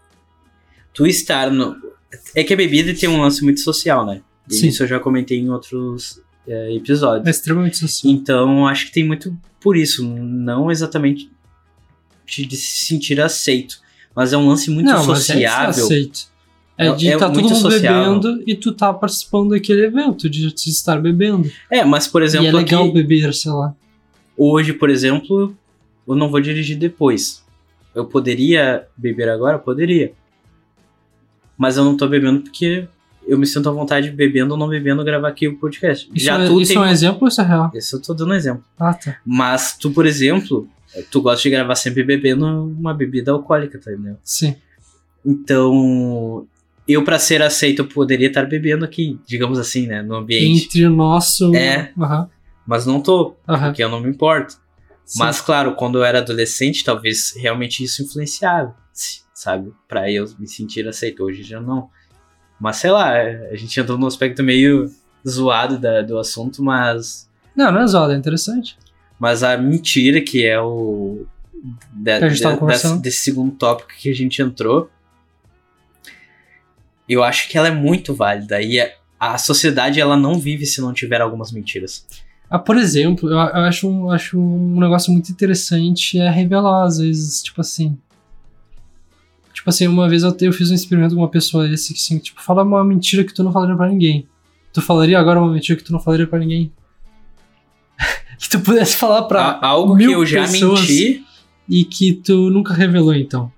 B: tu estar no. É que a bebida tem um lance muito social, né? E
A: Sim.
B: Isso eu já comentei em outros é,
A: É
B: episódios.
A: extremamente social.
B: Então acho que tem muito por isso. Não exatamente de, se sentir aceito. Mas é um lance muito
A: não, mas é
B: sociável.
A: aceito. É
B: É-
A: de
B: é
A: estar todo mundo
B: sociável.
A: bebendo e tu tá participando daquele evento, de estar bebendo.
B: É, mas por exemplo,
A: e é legal beber, sei lá.
B: hoje, por exemplo, eu não vou dirigir depois. Eu poderia beber agora? Poderia. Mas eu não tô bebendo porque eu me sinto à vontade bebendo ou não bebendo gravar aqui o podcast.
A: Isso,
B: Já
A: é,
B: tu
A: isso
B: tem...
A: é um exemplo ou isso é real?
B: Esse eu tô dando um exemplo.
A: Ah, tá.
B: Mas tu, por exemplo, tu gosta de gravar sempre bebendo uma bebida alcoólica, tá entendendo?
A: Sim.
B: Então, eu para ser aceito eu poderia estar bebendo aqui, digamos assim, né, no ambiente.
A: Entre o nosso.
B: É.
A: Aham.
B: Mas não tô,
A: Aham.
B: porque eu não me importo.
A: Sim.
B: Mas claro, quando eu era adolescente, talvez realmente isso influenciava, sabe? Pra eu me sentir aceito. Hoje já não. Mas sei lá, a gente entrou num aspecto meio zoado da- do assunto, mas
A: Não, não é zoado, é interessante.
B: mas a mentira que é o da-
A: Que
B: da- desse, desse segundo tópico que a gente entrou, eu acho que ela é muito válida e a, a sociedade ela não vive se não tiver algumas mentiras.
A: Ah, por exemplo, eu, eu acho, um, acho um negócio muito interessante é revelar, às vezes, tipo assim. Tipo assim, uma vez eu, eu fiz um experimento com uma pessoa esse que assim, tipo, fala uma mentira que tu não falaria pra ninguém. Tu falaria agora uma mentira que tu não falaria pra ninguém? que tu pudesse falar pra
B: A- algo que
A: mil
B: eu já menti,
A: e que tu nunca revelou, então.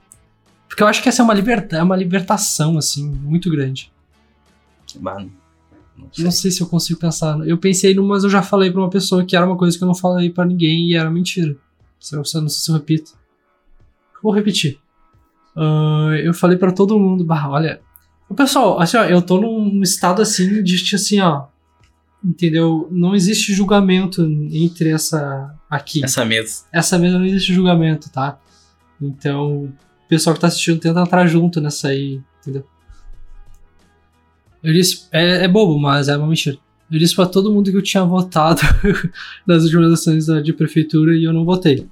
A: Porque eu acho que essa é uma, liberta é uma libertação, assim, muito grande.
B: mano, não sei.
A: Não sei se eu consigo pensar. Eu pensei numa, mas eu já falei pra uma pessoa que era uma coisa que eu não falei pra ninguém e era mentira. Se eu, se eu não sei se eu repito. Vou repetir. Ah, eu falei pra todo mundo, bah, olha. Pessoal, assim, ó, eu tô num estado assim de tipo, assim, ó. Entendeu? Não existe julgamento entre essa aqui.
B: essa mesa.
A: Essa mesa não existe julgamento, tá? Então, o pessoal que tá assistindo tenta entrar junto nessa aí, entendeu? Eu disse, é, é bobo, mas é uma mentira. Eu disse pra todo mundo que eu tinha votado nas últimas eleições de prefeitura e eu não votei.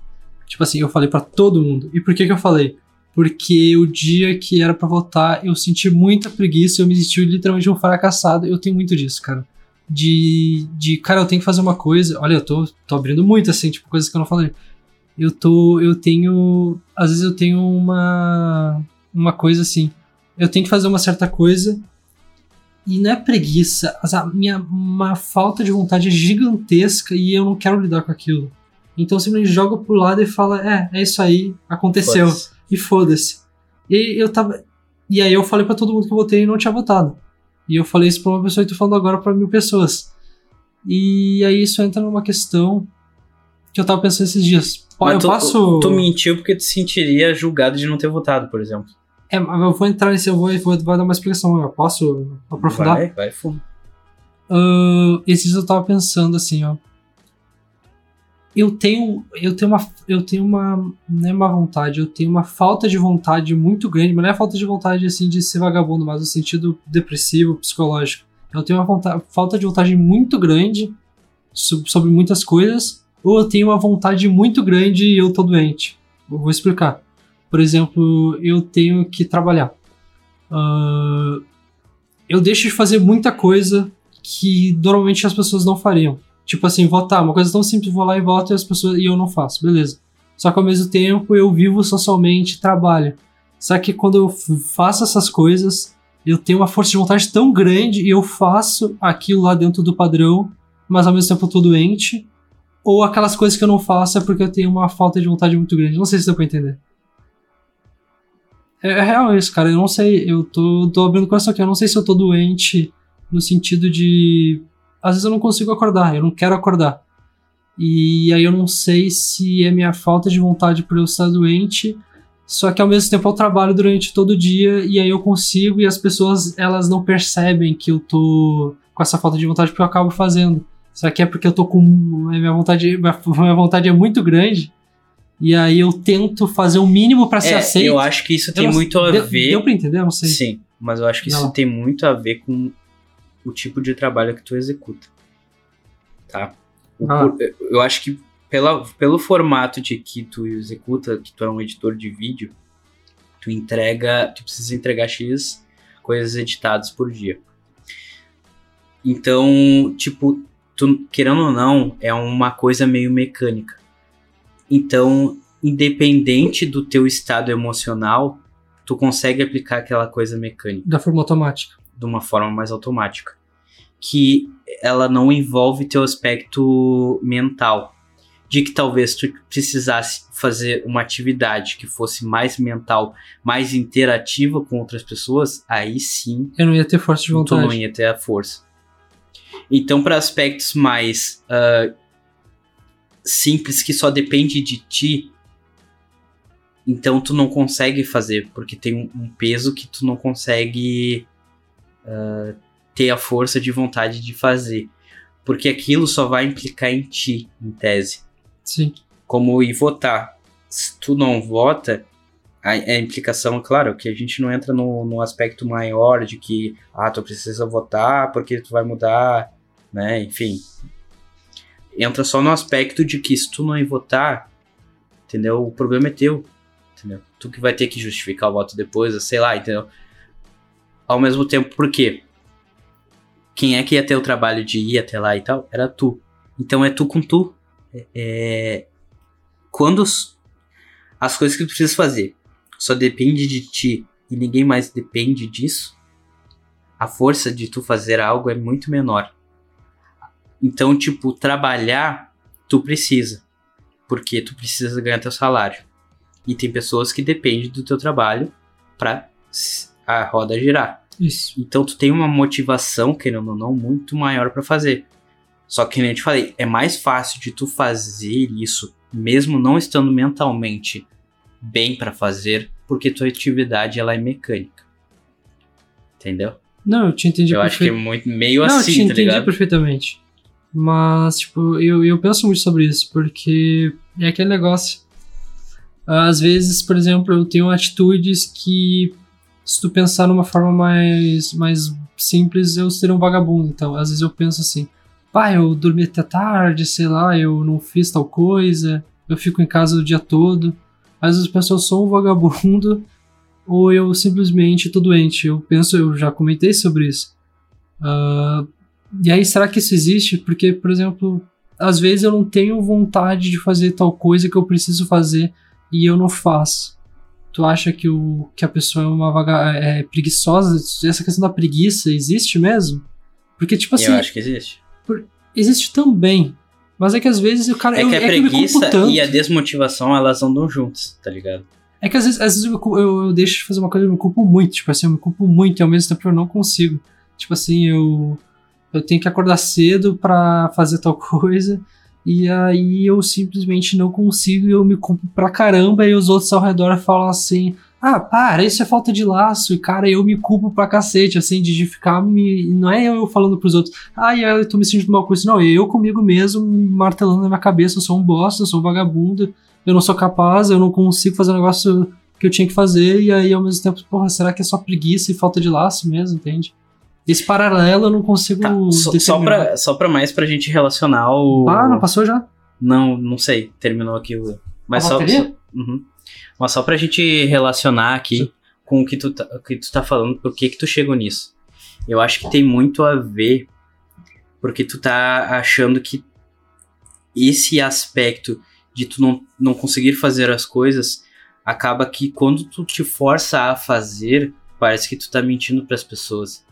A: Tipo assim, eu falei pra todo mundo. E por que que eu falei? Porque o dia que era pra votar, eu senti muita preguiça, eu me senti literalmente um fracassado. Eu tenho muito disso, cara. De, de cara, eu tenho que fazer uma coisa. Olha, eu tô, tô abrindo muito, assim, tipo, coisas que eu não falei. Eu tô, eu tenho, às vezes eu tenho uma, uma coisa assim. Eu tenho que fazer uma certa coisa e não é preguiça, a minha uma falta de vontade é gigantesca e eu não quero lidar com aquilo. Então eu simplesmente jogo pro lado e fala, é, é isso aí, aconteceu. E foda-se. E eu tava. E aí eu falei pra todo mundo que eu votei e não tinha votado. E eu falei isso pra uma pessoa e tô falando agora pra mil pessoas. E aí isso entra numa questão que eu tava pensando esses dias. Pô, eu
B: tu,
A: posso.
B: tu mentiu porque tu se sentiria julgado de não ter votado, por exemplo.
A: É, mas eu vou entrar nesse, eu vou, vou, vou dar uma explicação. Eu posso aprofundar?
B: Vai, vai fundo.
A: Ahn, esses eu tava pensando assim, ó. Eu tenho, eu tenho uma, eu tenho uma, não é uma vontade, eu tenho uma falta de vontade muito grande, mas não é falta de vontade assim de ser vagabundo, mas no sentido depressivo, psicológico. Eu tenho uma vonta- falta de vontade muito grande so- sobre muitas coisas, ou eu tenho uma vontade muito grande e eu tô doente. Eu vou explicar. Por exemplo, eu tenho que trabalhar. Ahn, eu deixo de fazer muita coisa que normalmente as pessoas não fariam. Tipo assim, votar, uma coisa tão simples, vou lá e voto e as pessoas e eu não faço, beleza. Só que ao mesmo tempo eu vivo socialmente, trabalho. Só que quando eu faço essas coisas, eu tenho uma força de vontade tão grande e eu faço aquilo lá dentro do padrão, mas ao mesmo tempo eu tô doente. Ou aquelas coisas que eu não faço é porque eu tenho uma falta de vontade muito grande. Não sei se deu pra entender. É, é real isso, cara. Eu não sei. Eu tô, tô abrindo o coração aqui. Eu não sei se eu tô doente no sentido de. Às vezes eu não consigo acordar, eu não quero acordar. E aí eu não sei se é minha falta de vontade por eu estar doente, só que ao mesmo tempo eu trabalho durante todo o dia e aí eu consigo e as pessoas elas não percebem que eu tô com essa falta de vontade porque eu acabo fazendo. Só que é porque eu tô com minha vontade, minha vontade é muito grande e aí eu tento fazer o mínimo pra ser
B: É,
A: aceito.
B: eu acho que isso
A: Eu
B: tem
A: não-
B: muito a
A: deu,
B: ver.
A: Deu pra entender? Eu não sei.
B: Sim, mas eu acho que isso
A: Não.
B: tem muito a ver com o tipo de trabalho que tu executa. Tá? O
A: Ah.
B: Eu acho que pela, pelo formato de que tu executa, que tu é um editor de vídeo, tu entrega, tu precisa entregar X coisas editadas por dia. Então, tipo, tu, querendo ou não, é uma coisa meio mecânica. Então, independente do teu estado emocional, tu consegue aplicar aquela coisa mecânica
A: Da forma automática.
B: de uma forma mais automática. Que ela não envolve teu aspecto mental. De que talvez tu precisasse fazer uma atividade que fosse mais mental, mais interativa com outras pessoas, aí sim
A: Eu não ia ter força de
B: tu
A: vontade.
B: não ia ter a força. Então, para aspectos mais ah, simples que só depende de ti, Então tu não consegue fazer, porque tem um, um peso que tu não consegue uh, ter a força de vontade de fazer. Porque aquilo só vai implicar em ti, em tese.
A: Sim.
B: Como ir votar. Se tu não vota, a, a implicação, claro, que a gente não entra no, no aspecto maior de que, ah, tu precisa votar porque tu vai mudar, né? Enfim. Entra só no aspecto de que se tu não ir votar, entendeu? O problema é teu, entendeu? Tu que vai ter que justificar o voto depois, sei lá, entendeu? Ao mesmo tempo, por quê? Quem é que ia ter o trabalho de ir até lá e tal? Era tu. Então é tu com tu. É, é quando as coisas que tu precisa fazer só depende de ti e ninguém mais depende disso, a força de tu fazer algo é muito menor. Então, tipo, trabalhar, tu precisa. Porque tu precisa ganhar teu salário. E tem pessoas que dependem do teu trabalho para a roda girar.
A: Isso.
B: Então tu tem uma motivação, querendo ou não, muito maior para fazer. Só que, como eu te falei, é mais fácil de tu fazer isso, mesmo não estando mentalmente bem para fazer, porque tua atividade ela é mecânica. Entendeu?
A: Não, eu te entendi
B: Eu acho que é muito meio
A: Não,
B: assim,
A: eu te
B: tá
A: entendi perfeitamente. Mas, tipo, eu, eu penso muito sobre isso, porque é aquele negócio. Às vezes, por exemplo, eu tenho atitudes que, se tu pensar numa forma mais, mais simples, eu seria um vagabundo. Então, às vezes eu penso assim, pá, eu dormi até tarde, sei lá, eu não fiz tal coisa, eu fico em casa o dia todo. Às vezes eu penso, eu sou um vagabundo, ou eu simplesmente tô doente. Eu penso, eu já comentei sobre isso. Ah, e aí, será que isso existe? Porque, por exemplo, às vezes eu não tenho vontade de fazer tal coisa que eu preciso fazer e eu não faço. Tu acha que, o, que a pessoa é uma vaga, é preguiçosa? Essa questão da preguiça existe mesmo? Porque, tipo assim,
B: eu acho que existe.
A: existe também. Mas é que às vezes o cara.
B: É
A: eu,
B: que a
A: é que eu me culpo
B: preguiça
A: tanto.
B: e a desmotivação, elas andam juntas, tá ligado?
A: É que às vezes, às vezes eu, eu, eu deixo de fazer uma coisa e eu me culpo muito. Tipo assim, eu me culpo muito e ao mesmo tempo eu não consigo. Tipo assim, eu, eu tenho que acordar cedo pra fazer tal coisa. E aí eu simplesmente não consigo e eu me culpo pra caramba. E os outros ao redor falam assim: Ah, para, isso é falta de laço. E cara, eu me culpo pra cacete, assim, de ficar me. Não é eu falando pros outros, ah, eu tô me sentindo mal com isso. Não, eu comigo mesmo martelando na minha cabeça: eu sou um bosta, eu sou um vagabundo eu não sou capaz, eu não consigo fazer o negócio que eu tinha que fazer, e aí ao mesmo tempo, porra, será que é só preguiça e falta de laço mesmo, entende? Esse paralelo eu não consigo
B: Tá, só, só, pra, só pra mais pra gente relacionar o.
A: Ah, não passou já?
B: Não, não sei, terminou aqui o. Mas
A: A
B: só,
A: bateria?
B: só- Uhum. Mas só pra gente relacionar aqui
A: Sim.
B: com o que, tu tá, que tu tá falando, por que que tu chegou nisso. Eu acho que tem muito a ver porque tu tá achando que esse aspecto de tu não, não conseguir fazer as coisas acaba que quando tu te força a fazer, parece que tu tá mentindo pras pessoas.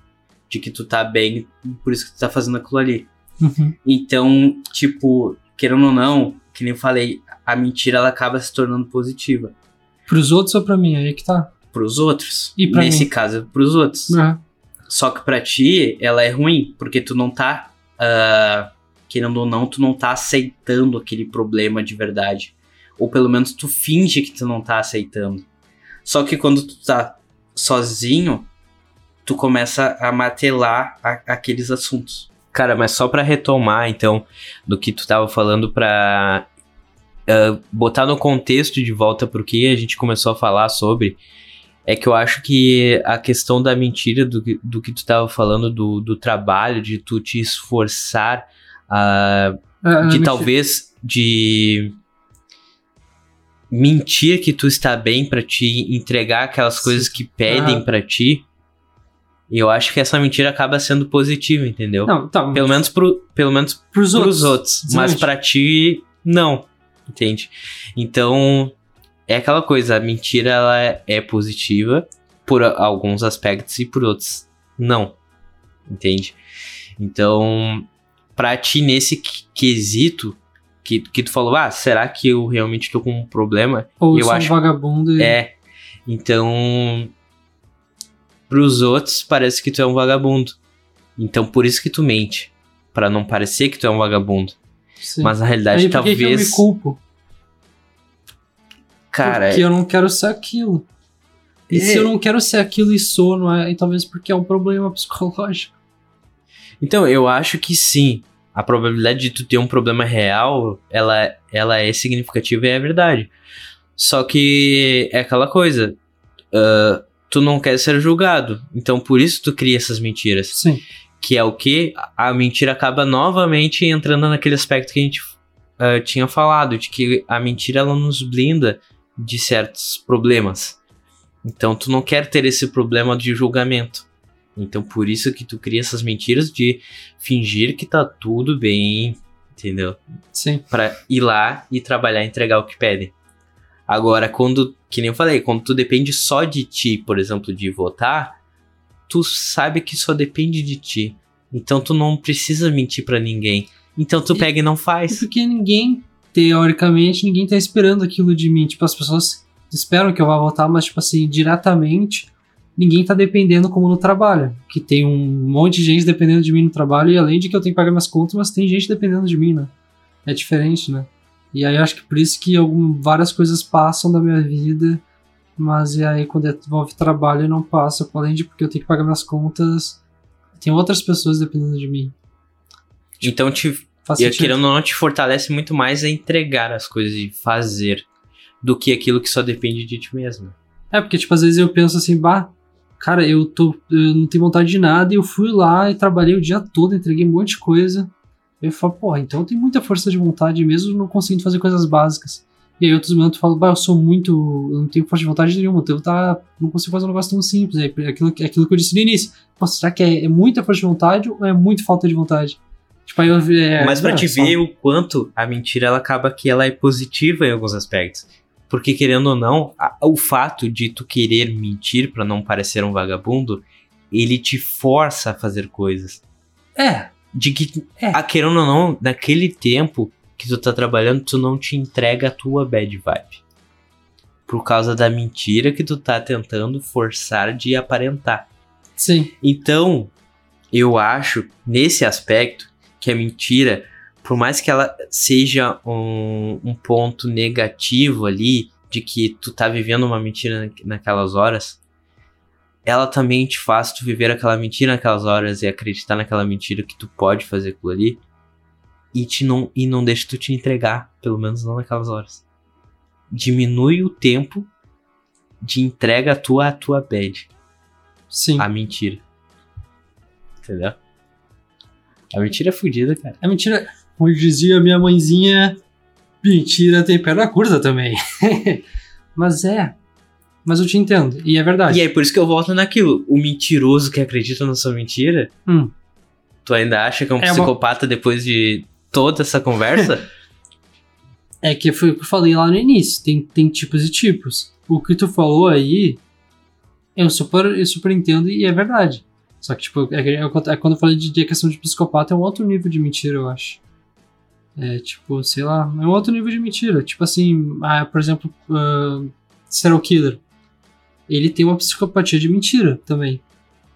B: De que tu tá bem, por isso que tu tá fazendo aquilo ali.
A: Uhum.
B: Então, tipo, querendo ou não, que nem eu falei, a mentira ela acaba se tornando positiva
A: Pros outros ou pra mim? Aí que tá.
B: pros outros.
A: E pra
B: Nesse
A: mim?
B: caso, pros outros.
A: Ah,
B: Só que pra ti, ela é ruim, porque tu não tá, ah, querendo ou não, tu não tá aceitando aquele problema de verdade. Ou pelo menos tu finge que tu não tá aceitando. Só que quando tu tá sozinho, tu começa a martelar a- aqueles assuntos. Cara, mas só pra retomar, então, do que tu tava falando pra ah, botar no contexto de volta pro que a gente começou a falar sobre, é que eu acho que a questão da mentira, do, que- do que tu tava falando, do, do trabalho, de tu te esforçar, ah, de talvez de mentir que tu está bem pra te entregar aquelas coisas que pedem
A: Ah.
B: pra ti. Eu acho que essa mentira acaba sendo positiva, entendeu?
A: Não, tá.
B: Pelo menos pro, pelo menos
A: pros outros.
B: pros outros, mas
A: Exatamente.
B: pra ti não, entende? Então é aquela coisa, a mentira ela é, é positiva por a- alguns aspectos e por outros não, entende? Então pra ti nesse quesito que, que tu falou, ah, será que eu realmente tô com um problema?
A: Ou
B: eu
A: sou
B: acho-
A: um vagabundo e...
B: É, então pros outros parece que tu é um vagabundo. Então por isso que tu mente, Pra não parecer que tu é um vagabundo.
A: Sim.
B: Mas na realidade
A: Aí, por
B: talvez
A: que eu me culpo?
B: Cara,
A: Porque eu não quero ser aquilo. E
B: É.
A: se eu não quero ser aquilo e sou, não é? E talvez porque é um problema psicológico.
B: Então, eu acho que sim. A probabilidade de tu ter um problema real, ela, ela é significativa e é verdade. Só que é aquela coisa. ah, tu não quer ser julgado. Então, por isso tu cria essas mentiras.
A: Sim.
B: Que é o que? A mentira acaba novamente entrando naquele aspecto que a gente ah, tinha falado. De que a mentira, ela nos blinda de certos problemas. Então, tu não quer ter esse problema de julgamento. Então, por isso que tu cria essas mentiras de fingir que tá tudo bem, entendeu?
A: Sim.
B: Pra ir lá e trabalhar e entregar o que pedem. Agora, quando, que nem eu falei, quando tu depende só de ti, por exemplo, de votar, tu sabe que só depende de ti. Então tu não precisa mentir pra ninguém. Então tu
A: E-
B: pega e não
A: É
B: faz.
A: porque ninguém, teoricamente, ninguém tá esperando aquilo de mim. Tipo, as pessoas esperam que eu vá votar, mas, tipo assim, diretamente, ninguém tá dependendo como no trabalho. Que tem um monte de gente dependendo de mim no trabalho, e além de que eu tenho que pagar minhas contas, mas tem gente dependendo de mim, né? É diferente, né? E aí acho que por isso que algum, várias coisas passam da minha vida, mas e aí quando envolve trabalho não passa, além de porque eu tenho que pagar minhas contas, tem outras pessoas dependendo de mim.
B: Então te,
A: Faz
B: e querendo ou não, te fortalece muito mais a entregar as coisas e fazer do que aquilo que só depende de ti mesmo.
A: É, porque, tipo, às vezes eu penso assim, bah, cara, eu tô. Eu não tenho vontade de nada e eu fui lá e trabalhei o dia todo, entreguei um monte de coisa. Eu falo, porra, então eu tenho muita força de vontade mesmo não conseguindo fazer coisas básicas. E aí outros momentos eu falo, bah, eu sou muito. Eu não tenho força de vontade nenhuma, então eu tá, não consigo fazer um negócio tão simples. É aquilo, é aquilo que eu disse no início. Pô, será que é, é muita força de vontade ou é muito falta de vontade? Tipo, aí eu é,
B: Mas pra
A: é,
B: te
A: só-
B: ver o quanto a mentira ela acaba que ela é positiva em alguns aspectos. Porque querendo ou não, a- o fato de tu querer mentir pra não parecer um vagabundo, ele te força a fazer coisas.
A: É,
B: De que,
A: É.
B: a, querendo ou não, naquele tempo que tu tá trabalhando, tu não te entrega a tua bad vibe. Por causa da mentira que tu tá tentando forçar de aparentar.
A: sim.
B: Então, eu acho, nesse aspecto, que a mentira, por mais que ela seja um, um ponto negativo ali, de que tu tá vivendo uma mentira na- naquelas horas, ela também te faz tu viver aquela mentira naquelas horas e acreditar naquela mentira que tu pode fazer aquilo ali e, te não, e não deixa tu te entregar, pelo menos não naquelas horas. Diminui o tempo de entrega a tua, a tua bad
A: Sim.
B: a mentira. Entendeu? A mentira é fodida, cara.
A: É mentira. Como dizia minha mãezinha, mentira tem perna curta também. Mas é. Mas eu te entendo. E é verdade.
B: E aí, por isso que eu volto naquilo. O mentiroso que acredita na sua mentira,
A: Hum.
B: tu ainda acha que é um
A: É uma-
B: psicopata depois de toda essa conversa?
A: É que foi o que eu falei lá no início. Tem, tem tipos e tipos. O que tu falou aí, eu super, eu super entendo e é verdade. Só que, tipo, é, que- é quando eu falei de, de questão de psicopata, é um outro nível de mentira, eu acho. É, tipo, sei lá, é um outro nível de mentira. Tipo assim, ah, por exemplo, ah, serial killer. Ele tem uma psicopatia de mentira também.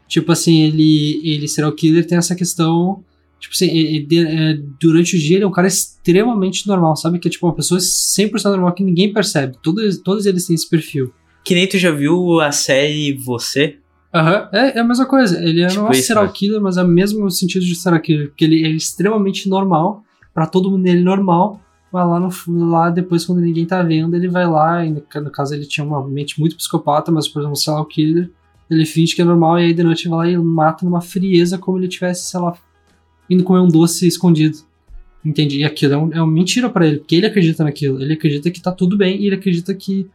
A: Tipo assim, ele, ele serial killer tem essa questão Tipo assim, e- e de- é, durante o dia ele é um cara extremamente normal, sabe? Que é tipo uma pessoa 100% normal que ninguém percebe. Todos, todos eles têm esse perfil.
B: que nem tu já viu a série Você?
A: Aham, é, é a mesma coisa. Ele é
B: Tipo
A: não é
B: isso,
A: serial
B: né?
A: killer, mas é o mesmo sentido de serial killer. Porque ele é extremamente normal. Pra todo mundo ele é normal. Mas lá, no, lá depois, quando ninguém tá vendo, ele vai lá. E no, caso, ele tinha uma mente muito psicopata, mas por exemplo, um serial killer. Ele finge que é normal e aí de noite vai lá e mata numa frieza como ele tivesse, sei lá, indo comer um doce escondido. Entende? E aquilo é, um, é uma mentira pra ele, porque ele acredita naquilo. Ele acredita que tá tudo bem e ele acredita que,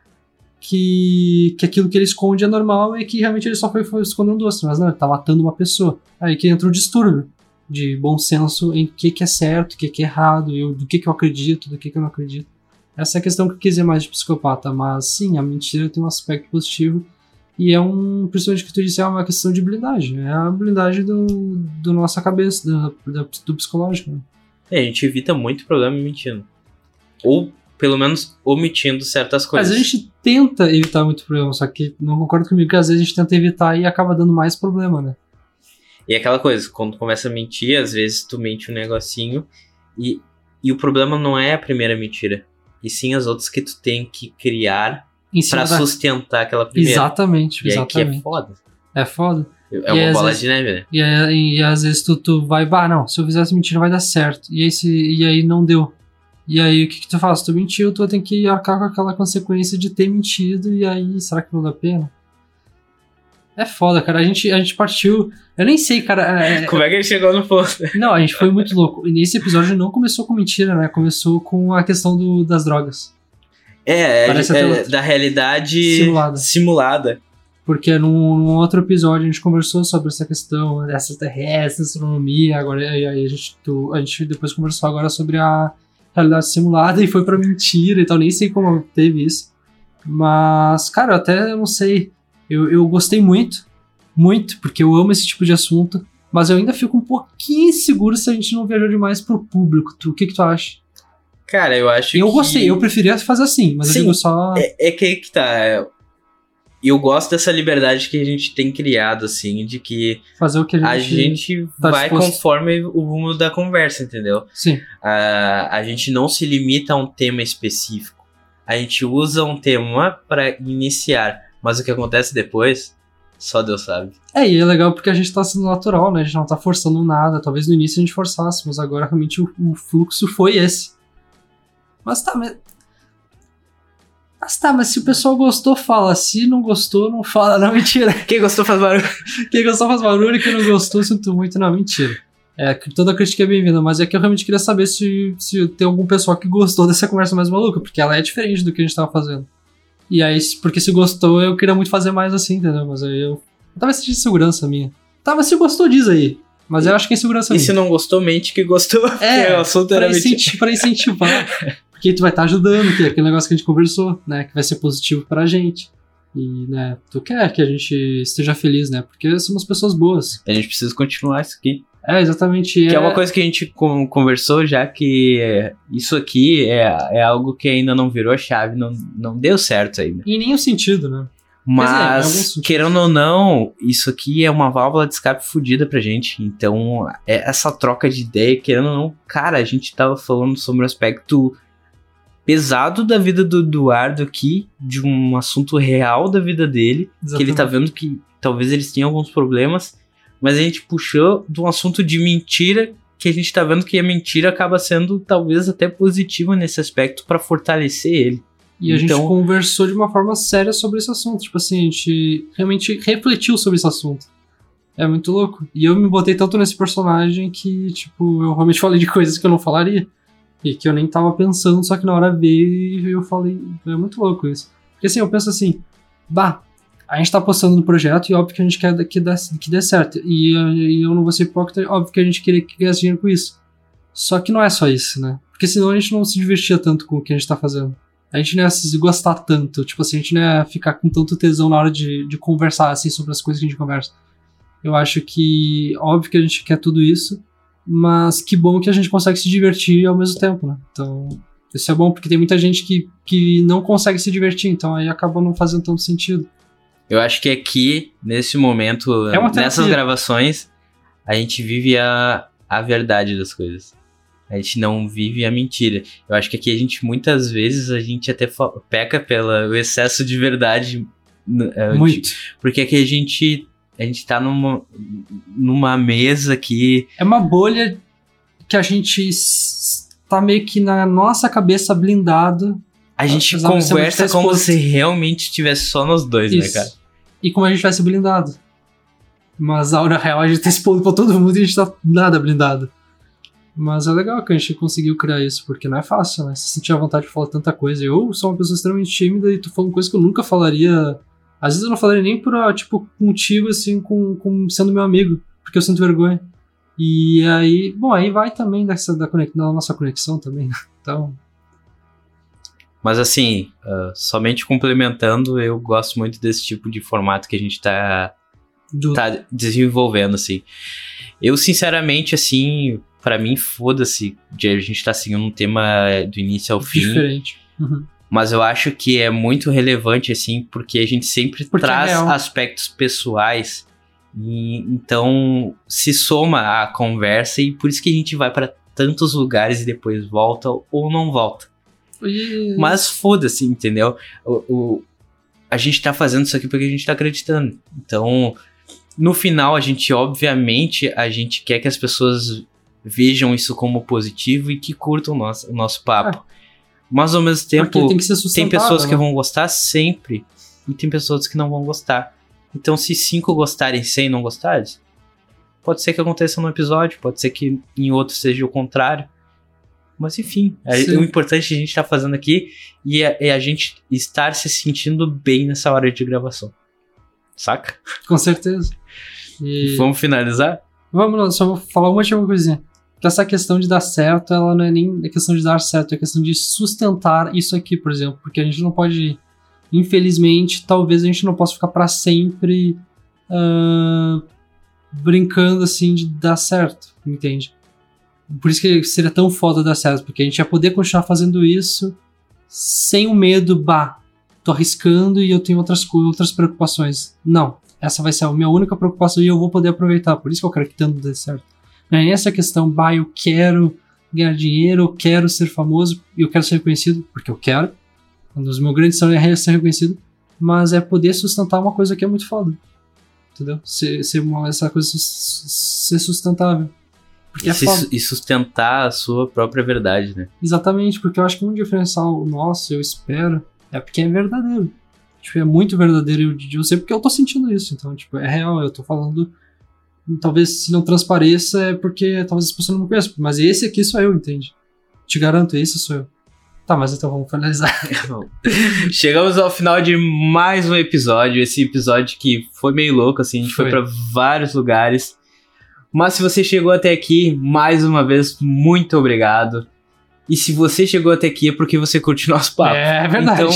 A: que, que aquilo que ele esconde é normal e que realmente ele só foi, foi esconder um doce. Mas não, ele tá matando uma pessoa. Aí que entra o distúrbio de bom senso em o que, que é certo, o que, que é errado, eu, do que, que eu acredito, do que, que eu não acredito. Essa é a questão que eu quis dizer mais de psicopata, mas sim, a mentira tem um aspecto positivo e é um, principalmente o que tu disse, é uma questão de blindagem. É a blindagem do, do nossa cabeça, da, da- do psicológico. Né?
B: É, a gente evita muito problema mentindo. Ou, pelo menos, omitindo certas coisas.
A: Mas a gente tenta evitar muito problema, só que não concordo comigo que às vezes a gente tenta evitar e acaba dando mais problema, né?
B: E é aquela coisa, quando tu começa a mentir, às vezes tu mente um negocinho e, e o problema não é a primeira mentira. e sim as outras que tu tem que criar pra
A: da-
B: sustentar aquela primeira.
A: Exatamente,
B: E aí que é
A: exatamente.
B: foda.
A: É foda.
B: É uma bola
A: vezes-
B: de neve, né?
A: E, aí- e às vezes tu, tu vai, bah, não, se eu fizesse mentira vai dar certo. E aí, se, e aí não deu. E aí o que, que tu faz? Tu mentiu, tu tem que arcar com aquela consequência de ter mentido, e aí será que vale a pena? É foda, cara. A gente, a gente partiu. Eu nem sei, cara. é-
B: Como é que ele chegou no ponto?
A: não, a gente foi muito louco. E nesse episódio não começou com mentira, né? Começou com a questão do, das drogas.
B: É, é,
A: Parece
B: é
A: outro.
B: da realidade
A: Simulada.
B: simulada.
A: Porque num, num outro episódio a gente conversou sobre essa questão dessas terrestres, astronomia, agora e aí a gente, tu- a gente depois conversou agora sobre a realidade simulada e foi pra mentira e tal, nem sei como teve isso. Mas, cara, eu até não sei. Eu, eu gostei muito, muito, porque eu amo esse tipo de assunto, mas eu ainda fico um pouquinho inseguro se a gente não viajou demais pro público. Tu, o que, que tu acha?
B: Cara, eu acho
A: Eu
B: que...
A: gostei, eu preferia fazer assim, mas
B: Sim,
A: eu digo só.
B: É, é que que tá. é, Eu gosto dessa liberdade que a gente tem criado, assim, de que
A: fazer o que a gente.
B: a gente
A: tá
B: vai
A: disposto.
B: conforme o rumo da conversa, entendeu?
A: Sim.
B: a, a gente não se limita a um tema específico. A gente usa um tema para iniciar, mas o que acontece depois, só Deus sabe.
A: É, e é legal porque a gente tá sendo natural, né? A gente não tá forçando nada. Talvez no início a gente forçasse, mas agora realmente o, o fluxo foi esse. Mas tá, mas. Mas tá, mas se o pessoal gostou, fala. Se não gostou, não fala. Não, mentira.
B: Quem gostou faz barulho.
A: Quem gostou faz barulho, quem não gostou, sinto muito. Não, mentira. É, toda crítica é bem-vinda, mas é que eu realmente queria saber se, se tem algum pessoal que gostou dessa conversa mais maluca, porque ela é diferente do que a gente tava fazendo. E aí, porque se gostou, eu queria muito fazer mais assim, entendeu? Mas aí eu. Talvez seja insegurança minha. Tá, mas se gostou, diz aí. Mas eu acho que é insegurança
B: E
A: minha.
B: se não gostou, mente que gostou.
A: É,
B: o assunto era
A: pra, incenti pra incentivar. porque tu vai estar ajudando, que é aquele negócio que a gente conversou, né? Que vai ser positivo pra gente. E, né, tu quer que a gente esteja feliz, né? Porque somos pessoas boas.
B: A gente precisa continuar isso aqui.
A: É, exatamente.
B: Que é uma coisa que a gente con- conversou já que é, isso aqui é, é algo que ainda não virou a chave, não, não deu certo ainda.
A: Em nenhum sentido, né?
B: Mas,
A: sentido.
B: querendo ou não, isso aqui é uma válvula de escape fodida pra gente. Então, é essa troca de ideia, querendo ou não, cara, a gente tava falando sobre um aspecto pesado da vida do Eduardo aqui, de um assunto real da vida dele, que ele tá vendo que talvez eles tenham alguns problemas, mas a gente puxou de um assunto de mentira que a gente tá vendo que a mentira acaba sendo talvez até positiva nesse aspecto pra fortalecer ele.
A: E a gente
B: Então-
A: conversou de uma forma séria sobre esse assunto. Tipo assim, a gente realmente refletiu sobre esse assunto. É muito louco. E eu me botei tanto nesse personagem que, tipo, eu realmente falei de coisas que eu não falaria. E que eu nem tava pensando, só que na hora veio e eu falei. É muito louco isso. Porque assim, eu penso assim, bah, a gente tá apostando no projeto e óbvio que a gente quer que dê, que dê certo. E, e eu não vou ser hipócrita, óbvio que a gente queria que ganhasse dinheiro com isso. Só que não é só isso, né? Porque senão a gente não se divertia tanto com o que a gente tá fazendo. A gente não ia se gostar tanto, tipo assim, a gente não ia ficar com tanto tesão na hora de, de conversar, assim, sobre as coisas que a gente conversa. Eu acho que, óbvio que a gente quer tudo isso, mas que bom que a gente consegue se divertir ao mesmo tempo, né? Então, isso é bom, porque tem muita gente que, que não consegue se divertir, então aí acaba não fazendo tanto sentido.
B: Eu acho que aqui, nesse momento,
A: É
B: nessas gravações, a gente vive a, a verdade das coisas. A gente não vive a mentira. Eu acho que aqui a gente, muitas vezes, a gente até peca pelo excesso de verdade. é, de-
A: Muito.
B: porque aqui a gente, a gente tá numa, numa mesa que
A: É uma bolha que a gente tá meio que na nossa cabeça blindado
B: a gente conversa como
A: exposto.
B: se realmente tivesse só nós dois, né,
A: Isso.
B: cara?
A: E como a gente tivesse blindado. Mas na hora real a gente tá expondo pra todo mundo e a gente tá nada blindado. Mas é legal que a gente conseguiu criar isso, porque não é fácil, né? Se sentir a vontade de falar tanta coisa. Eu sou uma pessoa extremamente tímida e tu falando coisa que eu nunca falaria. Às vezes eu não falaria nem pra, tipo, contigo, assim, com, com sendo meu amigo, porque eu sinto vergonha. E aí, bom, aí vai também dessa, da, da nossa conexão também. né? Então,
B: Mas assim, ah, somente complementando, eu gosto muito desse tipo de formato que a gente tá
A: do,
B: tá desenvolvendo, assim. Eu, sinceramente, assim, pra mim, foda-se de a gente tá seguindo um tema do início ao fim.
A: diferente. Uhum.
B: Mas eu acho que é muito relevante, assim, porque a gente sempre
A: Porque é
B: traz
A: real.
B: aspectos pessoais. E, então, se soma à conversa e por isso que a gente vai pra tantos lugares e depois volta ou não volta.
A: E-
B: Mas foda-se, entendeu? O, o- a gente tá fazendo isso aqui porque a gente tá acreditando. Então, no final, a gente, obviamente, a gente quer que as pessoas vejam isso como positivo e que curtam o nosso, o nosso papo. Mas ao mesmo tempo,
A: tem que
B: tem pessoas que
A: né?
B: vão gostar sempre e tem pessoas que não vão gostar. Então, se cinco gostarem e 100 não gostarem, pode ser que aconteça num episódio, pode ser que em outro seja o contrário. Mas enfim, é-
A: Sim.
B: o importante que a gente tá fazendo aqui e é, é a gente estar se sentindo bem nessa hora de gravação. Saca?
A: Com certeza. E...
B: Vamos finalizar?
A: Vamos lá, só vou falar uma última coisinha. Que essa questão de dar certo, ela não é nem a questão de dar certo, é a questão de sustentar isso aqui, por exemplo. Porque a gente não pode, infelizmente, talvez a gente não possa ficar pra sempre ah, brincando assim de dar certo, entende? Por isso que seria tão foda dar certo, porque a gente ia poder continuar fazendo isso sem o medo, bah, tô arriscando e eu tenho outras, outras preocupações. Não, essa vai ser a minha única preocupação e eu vou poder aproveitar. Por isso que eu quero que tanto dê certo. Não é essa questão, bah, eu quero ganhar dinheiro, eu quero ser famoso, e eu quero ser reconhecido, porque eu quero. Um dos meus grandes sonhos é ser reconhecido, mas é poder sustentar uma coisa que é muito foda. Entendeu? Ser, ser uma, essa coisa ser sustentável. Porque é
B: E, se-
A: foda.
B: e sustentar a sua própria verdade, né?
A: Exatamente, porque eu acho que um diferencial nosso, eu espero, é porque é verdadeiro. Tipo, é muito verdadeiro eu, eu sei porque eu tô sentindo isso. Então, tipo, é real, eu tô falando. Talvez se não transpareça é porque talvez as pessoas não me conheçam. Mas esse aqui sou eu, entende? Te garanto, esse sou eu. Tá, mas então vamos finalizar.
B: Chegamos ao final de mais um episódio. Esse episódio que foi meio louco, assim, a gente foi,
A: Foi.
B: pra vários lugares. Mas se você chegou até aqui, mais uma vez, muito obrigado. E se você chegou até aqui é porque você curte nosso papo.
A: É verdade.
B: Então,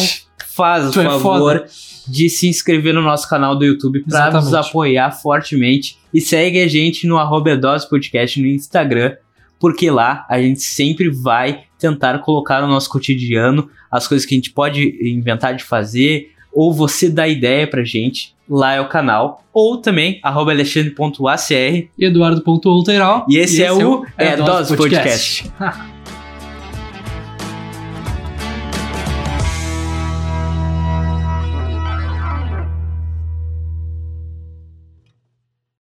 B: faz o
A: é
B: favor
A: foda.
B: de se inscrever no nosso canal do YouTube pra nos apoiar fortemente. E segue a gente no arroba Podcast no Instagram, porque lá a gente sempre vai tentar colocar no nosso cotidiano as coisas que a gente pode inventar de fazer, ou você dá ideia pra gente. Lá é o canal. Ou também, arroba alexandre.acr.
A: Eduardo.outeiral.
B: E esse é o É Dose Podcast.